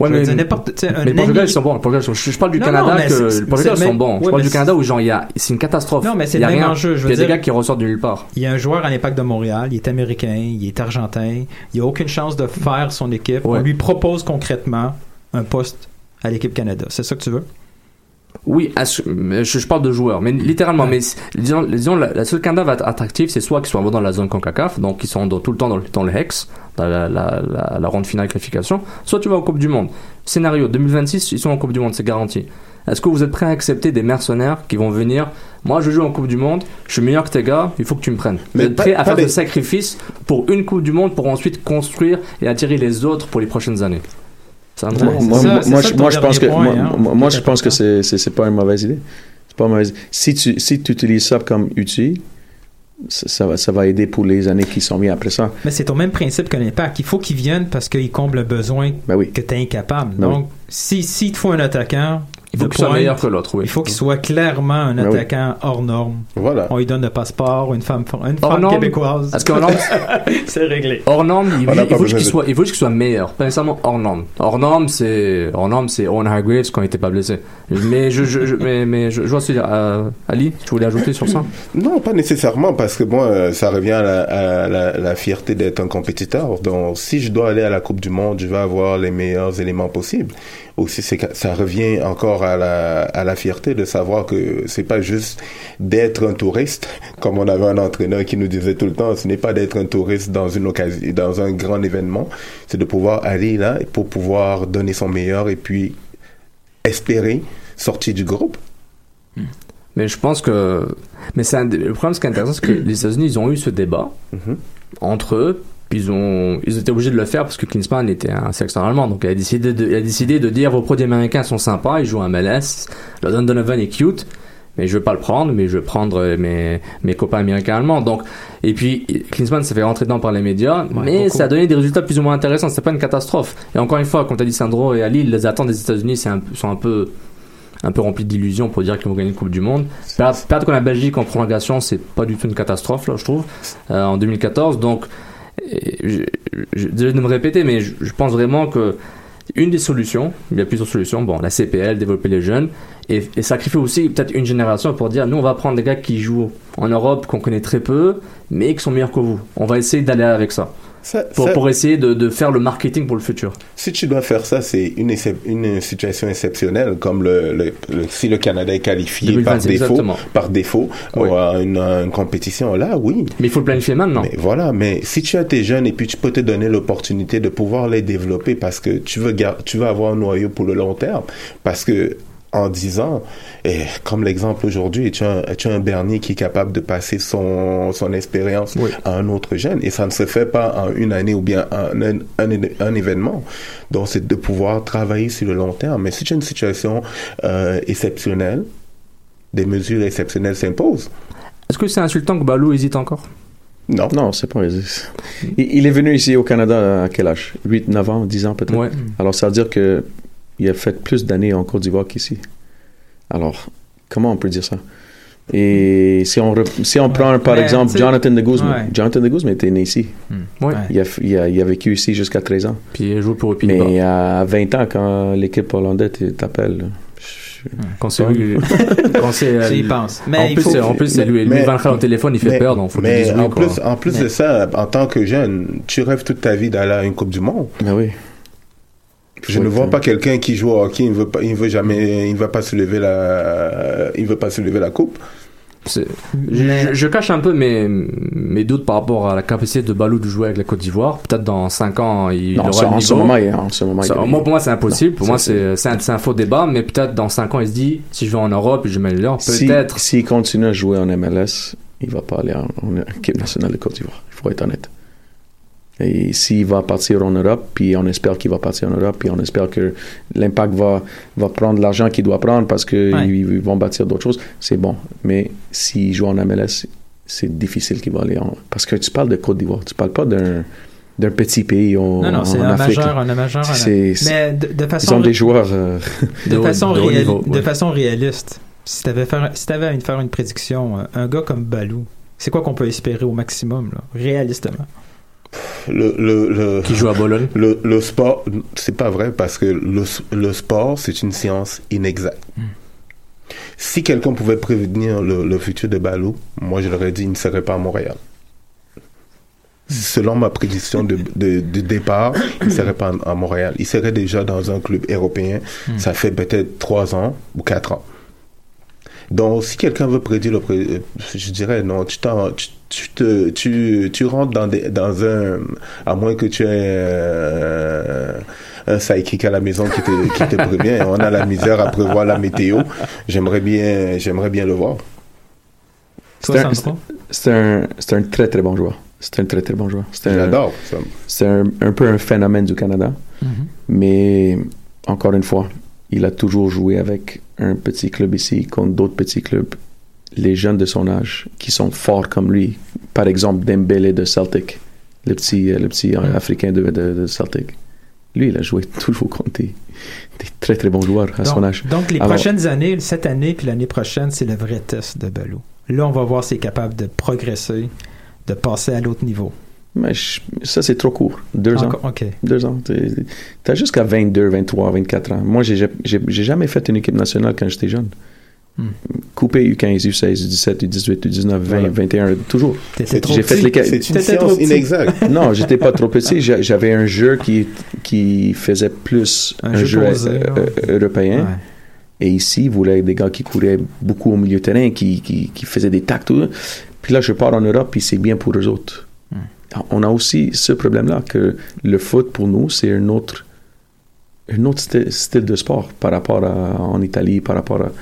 Ouais, je mais- dire, n'importe, un mais le Portugal, Ami- ils sont bons. Portugal, je, je parle du Non, Canada non, que c'est- le Portugal, ils sont bons. je ouais, parle mais du Canada où genre, il y a, c'est une catastrophe. Non, mais c'est il y a le même rien. enjeu, je veux il y a des dire- gars qui ressortent de nulle part. Il y a un joueur à l'Impact de Montréal, il est américain, il est argentin, il a aucune chance de faire son équipe. Ouais. On lui propose concrètement un poste à l'équipe Canada. C'est ça que tu veux? Oui, je, parle de joueurs, mais littéralement, mais disons, disons la, la seule Canada va être attractive, c'est soit qu'ils soient dans la zone CONCACAF, donc ils sont dans- tout le temps dans le, dans le Hex, dans la, la, ronde finale qualification, soit tu vas en Coupe du Monde. Scénario 2026, ils sont en Coupe du Monde, c'est garanti. Est-ce que vous êtes prêt à accepter des mercenaires qui vont venir Moi, je joue en Coupe du Monde, je suis meilleur que tes gars, il faut que tu me prennes. Mais vous êtes pas- prêt à faire des- des sacrifices pour une Coupe du Monde pour ensuite construire et attirer les autres pour les prochaines années? Ça me moi, ça- moi, c'est moi, ça je- ton moi, je pense que point, moi, hein. moi, moi, je C'est pense que c'est c'est c'est pas une mauvaise idée. C'est pas une mauvaise. Si tu si tu utilises ça comme outil, ça, ça va ça va aider pour les années qui sont mises après ça. Mais c'est au même principe que l'Impact. Il faut qu'il vienne parce qu'il comble un besoin Ben oui. que tu es incapable. Ben Donc, si s'il te faut un attaquant, Il faut qu'il soit meilleur que l'autre, oui. Il faut qu'il soit clairement un Ben oui. attaquant hors norme. Voilà. On lui donne le passeport, une femme, une Hors femme norme? québécoise. Est-ce qu'en norme, c'est réglé. Hors norme, il, il pas faut qu'il soit, il faut qu'il soit meilleur, pas nécessairement hors norme. Hors norme, c'est, hors norme, c'est Owen Hargreaves quand il était pas blessé. Mais je, je, je- mais, mais je, je vois ce que tu veux dire. Euh, Ali, tu voulais ajouter sur ça? Non, pas nécessairement, parce que bon, euh, ça revient à la, à la, la fierté d'être un compétiteur. Donc, si je dois aller à la Coupe du Monde, je vais avoir les meilleurs éléments possibles. Aussi, ça revient encore à la, à la fierté de savoir que c'est pas juste d'être un touriste, comme on avait un entraîneur qui nous disait tout le temps, ce n'est pas d'être un touriste dans une occasion, dans un grand événement, c'est de pouvoir aller là pour pouvoir donner son meilleur et puis espérer sortir du groupe. Mais je pense que, mais c'est un- le problème, ce qui est intéressant, c'est que les États-Unis, ils ont eu ce débat Mhm. entre eux, ils ont, ils étaient obligés de le faire parce que Klinsmann était un sélectionneur allemand, donc il a décidé de, il a décidé de dire vos produits américains sont sympas, ils jouent à MLS, le Don Donovan est cute, mais je veux pas le prendre, mais je veux prendre euh, mes, mes copains américains allemands. Donc, et puis, Klinsmann s'est fait rentrer dedans par les médias, mais beaucoup. ça a donné des résultats plus ou moins intéressants. C'est pas une catastrophe. Et encore une fois, comme t'as dit Sandro et Ali, les attentes des États-Unis, c'est un, sont un peu, un peu remplis d'illusions pour dire qu'ils vont gagner une Coupe du Monde. Perdre, perdre contre la Belgique en prolongation, c'est pas du tout une catastrophe, là, je trouve, euh, en 2014. Donc, je, de me répéter, mais je, je pense vraiment que une des solutions, il y a plusieurs solutions, bon, la CPL, développer les jeunes, et, et sacrifier aussi peut-être une génération pour dire, nous, on va prendre des gars qui jouent en Europe, qu'on connaît très peu, mais qui sont meilleurs que vous. On va essayer d'aller avec ça, Ça, pour, ça- pour essayer de, de faire le marketing pour le futur. Si tu dois faire ça, c'est une, situation exceptionnelle, comme le, le- le- si le Canada est qualifié 2020, par défaut, exactement. par défaut Oui. à une, une compétition. Là, oui. Mais il faut le planifier maintenant. Mais voilà, mais si tu as tes jeunes et puis tu peux te donner l'opportunité de pouvoir les développer parce que tu veux, tu veux avoir un noyau pour le long terme, parce que en 10 ans, et comme l'exemple aujourd'hui, tu as, un, tu as un Bernier qui est capable de passer son, son expérience Oui. à un autre jeune? Et ça ne se fait pas en une année ou bien en un, un, un événement. Donc c'est de pouvoir travailler sur le long terme. Mais si tu as une situation euh, exceptionnelle, des mesures exceptionnelles s'imposent. Est-ce que c'est insultant que Balou hésite encore? Non. Non, c'est pas il, il est venu ici au Canada à quel âge? 8, 9 ans, 10 ans peut-être? Ouais. Alors ça veut dire que il a fait plus d'années en Côte d'Ivoire qu'ici. Alors, comment on peut dire ça? Et si on, si on prend par Mais, exemple Jonathan de Guzman, Ouais. Jonathan de Guzman était né ici. Ouais. Il, a, il, a, il a vécu ici jusqu'à 13 ans. Puis il joue pour le Pays-Bas. Mais à 20 ans, quand l'équipe hollandaise t'appelle, je- Quand c'est lui, quand c'est, euh, J'y pense. en Mais il plus, faut. en plus, c'est lui, lui mais- Van Gaal au téléphone, il fait mais, peur, donc faut mais en plus, en plus de ça, en tant que jeune, tu rêves toute ta vie d'aller à une Coupe du Monde. Ben oui. Je ne vois pas quelqu'un qui joue au hockey, il ne veut pas, il ne veut jamais, il ne va pas soulever la, il ne veut pas soulever la coupe. je, je cache un peu mes, mes doutes par rapport à la capacité de Balou de jouer avec la Côte d'Ivoire. Peut-être dans 5 ans, il Non, aura ça, le en ce moment, il- en ce moment, il- Ça, moi, pour moi, c'est impossible. Pour moi, c'est c'est un, un faux débat. Mais peut-être dans 5 ans, il se dit si je vais en Europe et je m'améliore, Si- peut-être. S'il continue à jouer en MLS, il va pas aller en, en équipe nationale de Côte d'Ivoire. Il faut être honnête. Et s'il va partir en Europe, puis on espère qu'il va partir en Europe, puis on espère que l'impact va, va prendre l'argent qu'il doit prendre parce qu'ils Ouais. ils vont bâtir d'autres choses, c'est bon. Mais s'il joue en MLS, c'est difficile qu'il va aller en... Parce que tu parles de Côte d'Ivoire, tu parles pas d'un d'un petit pays Non, non, c'est un Afrique. majeur, un majeur. un- C'est- Mais de, de Ils façon ont des joueurs... euh, de, façon haut réali- niveau, de façon réaliste, si tu avais, si avais à faire une prédiction, euh, un gars comme Balou, c'est quoi qu'on peut espérer au maximum, là, réalistement? Le, le, le, Qui joue à Bologne. le, le sport, c'est pas vrai parce que le, le sport, c'est une science inexacte. Si quelqu'un pouvait prévenir le, futur de Balou, moi je l'aurais dit, il ne serait pas à Montréal. Selon ma prédiction de, de, de départ, il ne serait pas à Montréal. Il serait déjà dans un club européen. Ça fait peut-être trois ans ou quatre ans. Donc, si quelqu'un veut prédire le pré- je dirais non, tu, t'en- tu, te, tu, tu rentres dans, des, dans un, à moins que tu aies euh, un psychic à la maison qui te, qui te prévient, on a la misère à prévoir la météo. J'aimerais bien, j'aimerais bien le voir. C'est un- un, c'est un très très bon joueur. C'est un très très bon joueur. J'adore ça. C'est un, un peu un phénomène du Canada. Mais encore une fois, il a toujours joué avec un petit club ici contre d'autres petits clubs. Les jeunes de son âge qui sont forts comme lui. Par exemple, Dembélé de Celtic, le petit, euh, le petit euh, africain de, de, de Celtic. Lui, il a joué toujours contre des, des très très bons joueurs à son âge. donc, les Alors- prochaines années, cette année puis l'année prochaine, c'est le vrai test de Balou. Là, on va voir s'il est capable de progresser, de passer à l'autre niveau. Mais je- ça, c'est trop court. Deux ans. Encore- OK. Deux ans. T'es- T'as jusqu'à 22, 23, 24 ans. Moi, j'ai jamais fait une équipe nationale quand j'étais jeune. Hmm. Coupé U15, U16, U17, U18, U19, 20, Voilà. 21, toujours. T'étais trop J'ai fait les C'est une science inexacte. Non, j'étais pas trop petit. J'a- J'avais un jeu qui, qui faisait plus Un un, jeu jeu, posé, euh, ouais. euh, européen. Ouais. Et ici, vous voulez des gars qui couraient beaucoup au milieu de terrain, qui, qui, qui faisaient des tacts. tout. Puis là, je pars en Europe, puis c'est bien pour eux autres. On a aussi ce problème-là, que le foot, pour nous, c'est un autre, un autre sti- style de sport par rapport à en Italie, par rapport à...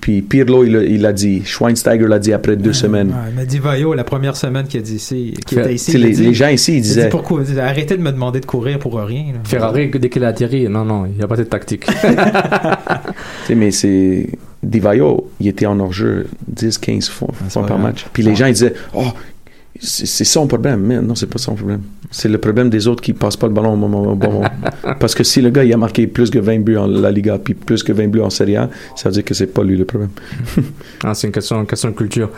Puis Pirlo, il, a- il l'a dit. Schweinsteiger l'a dit après deux semaines. Ouais, il m'a dit Vaillot, la première semaine qu'il a dit ici, qui Fait- était ici, il les, dit, les gens ici, ils il a dit disaient... pourquoi? Arrêtez de me demander de courir pour rien. là. Ferrari, dès qu'il a atterri, non, non, il n'y a pas cette tactique. Tu sais, mais c'est. Divayo, il était en hors-jeu 10, 15 fois, fois par match. Puis les gens, ils disaient, oh, c'est son problème. Mais non, c'est pas son problème. C'est le problème des autres qui passent pas le ballon au moment au bon moment. Parce que si le gars, il a marqué plus que 20 buts en La Liga, puis plus que 20 buts en Serie A, ça veut dire que c'est pas lui le problème. Ah, c'est une question, une question de culture.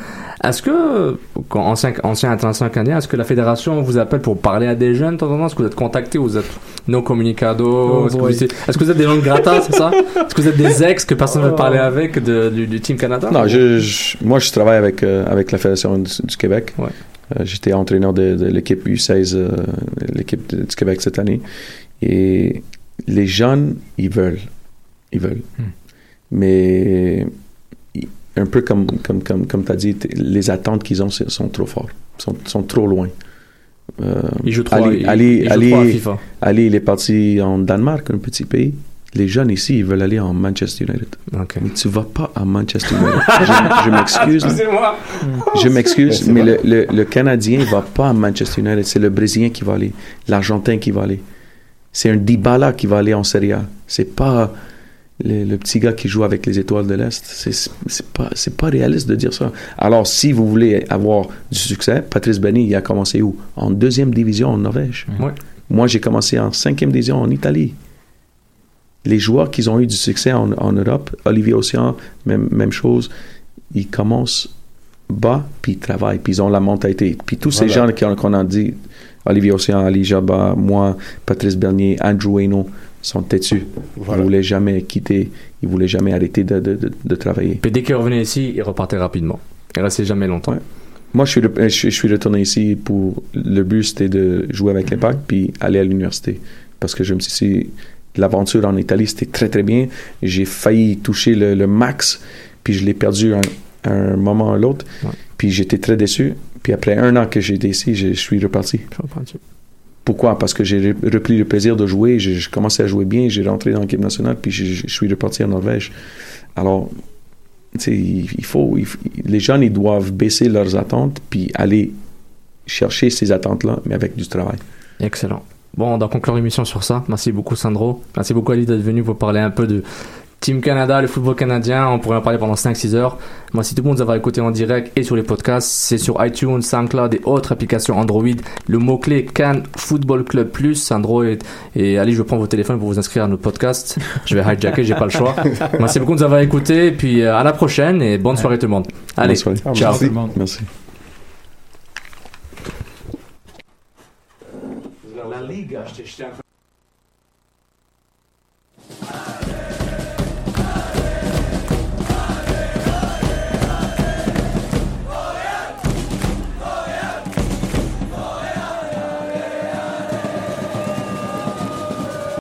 Est-ce que, quand- ancien, ancien international canadien, est-ce que la fédération vous appelle pour parler à des jeunes de temps en temps? Est-ce que vous êtes contacté? Ou vous êtes no communicado Oh Est-ce que, vous êtes, est-ce que vous êtes des gens de gratin, c'est ça? Est-ce que vous êtes des ex que personne ne veut parler avec de- du, du Team Canada Non, je, je- moi, je travaille avec, euh, avec la Fédération du, du Québec. Ouais. Euh, J'étais entraîneur de, de l'équipe U16, euh, l'équipe du Québec cette année. Et les jeunes, ils veulent. Ils veulent. Hmm. Mais un peu comme, comme, comme, comme tu as dit, les attentes qu'ils ont sont trop fortes, sont, sont trop loin. Euh, Ils jouent trop, Ali- trop à FIFA. Ali, il est parti en Danemark, un petit pays. Les jeunes ici, ils veulent aller en Manchester United. Mais tu vas pas à Manchester United. je m'excuse. Je m'excuse, c'est mais le, le, le Canadien va pas à Manchester United. C'est le Brésilien qui va aller, l'Argentin qui va aller. C'est un Dybala qui va aller en Serie A. C'est pas le, le petit gars qui joue avec les étoiles de l'Est. C'est c'est pas, c'est pas réaliste de dire ça. Alors, si vous voulez avoir du succès, Patrice Benny, il a commencé où? En deuxième division en Norvège. Ouais. Moi, j'ai commencé en cinquième division en Italie. Les joueurs qui ont eu du succès en, en Europe, Olivier Océan, même, même chose, ils commencent bas, puis ils travaillent, puis ils ont la mentalité. Puis tous ces gens qui ont- qu'on a dit, Olivier Océan, Ali Jabba, moi, Patrice Bernier, Andrew Hainaut, sont têtus. Voilà. Ils voulaient jamais quitter, ils voulaient jamais arrêter de, de, de, de travailler. Puis dès qu'il revenait ici, il repartait rapidement. Il restait jamais longtemps. Ouais. Moi, je suis, re- je, suis- je suis retourné ici pour. Le but, c'était de jouer avec l'Impact puis aller à l'université. Parce que je me suis dit, l'aventure en Italie, c'était très, très bien. J'ai failli toucher le, le max, puis je l'ai perdu à un moment ou l'autre. Ouais. Puis j'étais très déçu. Puis après un an que j'étais ici, je, je suis reparti. Pourquoi? Parce que j'ai re- repris le plaisir de jouer, j'ai j'ai commencé à jouer bien, j'ai rentré dans l'équipe nationale, puis je, je suis reparti en Norvège. Alors, tu sais, il, il faut, il les jeunes, ils doivent baisser leurs attentes, puis aller chercher ces attentes-là, mais avec du travail. Excellent. Bon, on va conclure l'émission sur ça. Merci beaucoup, Sandro. Merci beaucoup, Ali, d'être venu pour parler un peu de Team Canada, le football canadien. On pourrait en parler pendant 5-6 heures. Moi, si tout le monde nous avoir écouté en direct et sur les podcasts, c'est sur iTunes, SoundCloud et autres applications Android. Le mot-clé Can Football Club Plus. Sandro et, et Ali, je prends vos téléphones pour vous inscrire à notre podcast. Je vais hijacker, j'ai pas le choix. Merci beaucoup de nous avoir écoutés. Et puis, euh, à la prochaine et bonne soirée tout le monde. Allez, ciao. Merci. liga.